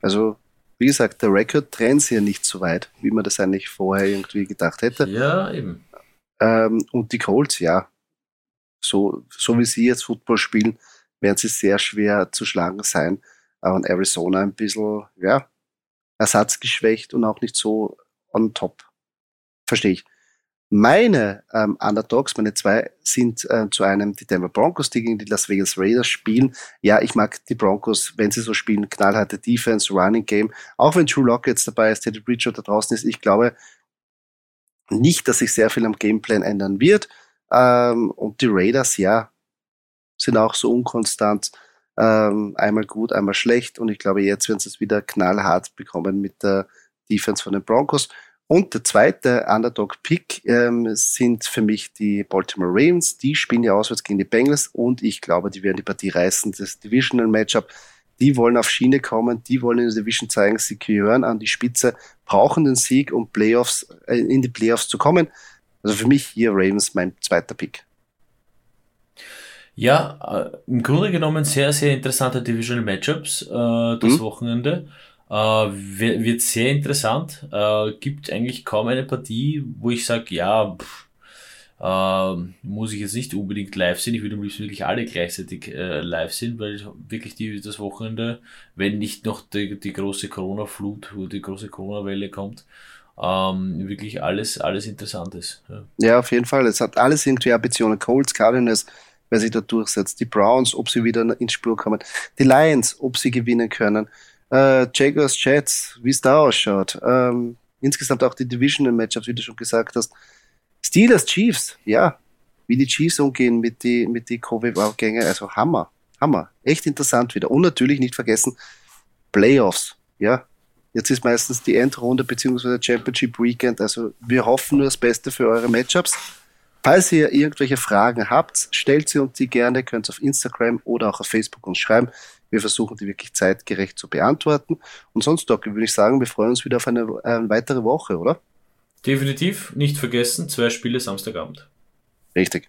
Also, wie gesagt, der Record trennt sich ja nicht so weit, wie man das eigentlich vorher irgendwie gedacht hätte. Ja, eben. Ähm, und die Colts, ja, so, so wie sie jetzt Football spielen, werden sie sehr schwer zu schlagen sein und Arizona ein bisschen, ja, ersatzgeschwächt und auch nicht so on top. Verstehe ich. Meine ähm, Underdogs, meine zwei, sind äh, zu einem die Denver Broncos, die gegen die Las Vegas Raiders spielen. Ja, ich mag die Broncos, wenn sie so spielen, knallharte Defense, Running Game. Auch wenn Drew Lock jetzt dabei ist, Teddy Bridgewater draußen ist, ich glaube nicht, dass sich sehr viel am Gameplan ändern wird. Ähm, und die Raiders, ja, sind auch so unkonstant. Ähm, einmal gut, einmal schlecht. Und ich glaube, jetzt werden sie es wieder knallhart bekommen mit der Defense von den Broncos. Und der zweite Underdog-Pick ähm, sind für mich die Baltimore Ravens. Die spielen ja auswärts gegen die Bengals und ich glaube, die werden die Partie reißen. Das Divisional Matchup. Die wollen auf Schiene kommen, die wollen in der Division zeigen, sie gehören an die Spitze, brauchen den Sieg, um Playoffs, äh, in die Playoffs zu kommen. Also für mich hier Ravens mein zweiter Pick. Ja, äh, im Grunde genommen sehr, sehr interessante Divisional Matchups äh, das mhm. Wochenende. Äh, wird sehr interessant. Äh, gibt eigentlich kaum eine Partie, wo ich sage, ja, pff, äh, muss ich jetzt nicht unbedingt live sehen. Ich würde am liebsten wirklich alle gleichzeitig äh, live sehen, weil wirklich die, das Wochenende, wenn nicht noch die, die große Corona-Flut, wo die große Corona-Welle kommt, ähm, wirklich alles, alles interessant ist. Ja. ja. auf jeden Fall. Es hat alles irgendwie Ambitionen. Colts, Cardinals, wer sich da durchsetzt. Die Browns, ob sie wieder ins Spur kommen. Die Lions, ob sie gewinnen können. Äh, Jaguars, Jets, wie es da ausschaut. Ähm, insgesamt auch die Divisional Matchups, wie du schon gesagt hast. Steelers, Chiefs, ja. Wie die Chiefs umgehen mit die, mit die Covid-Gänge, also Hammer. Hammer. Echt interessant wieder. Und natürlich nicht vergessen, Playoffs, ja. Jetzt ist meistens die Endrunde bzw. Championship Weekend. Also wir hoffen nur das Beste für eure Matchups. Falls ihr irgendwelche Fragen habt, stellt sie uns die gerne, könnt ihr auf Instagram oder auch auf Facebook uns schreiben. Wir versuchen die wirklich zeitgerecht zu beantworten. Und sonst, Doc, würde ich sagen, wir freuen uns wieder auf eine, eine weitere Woche, oder? Definitiv, nicht vergessen, zwei Spiele Samstagabend. Richtig.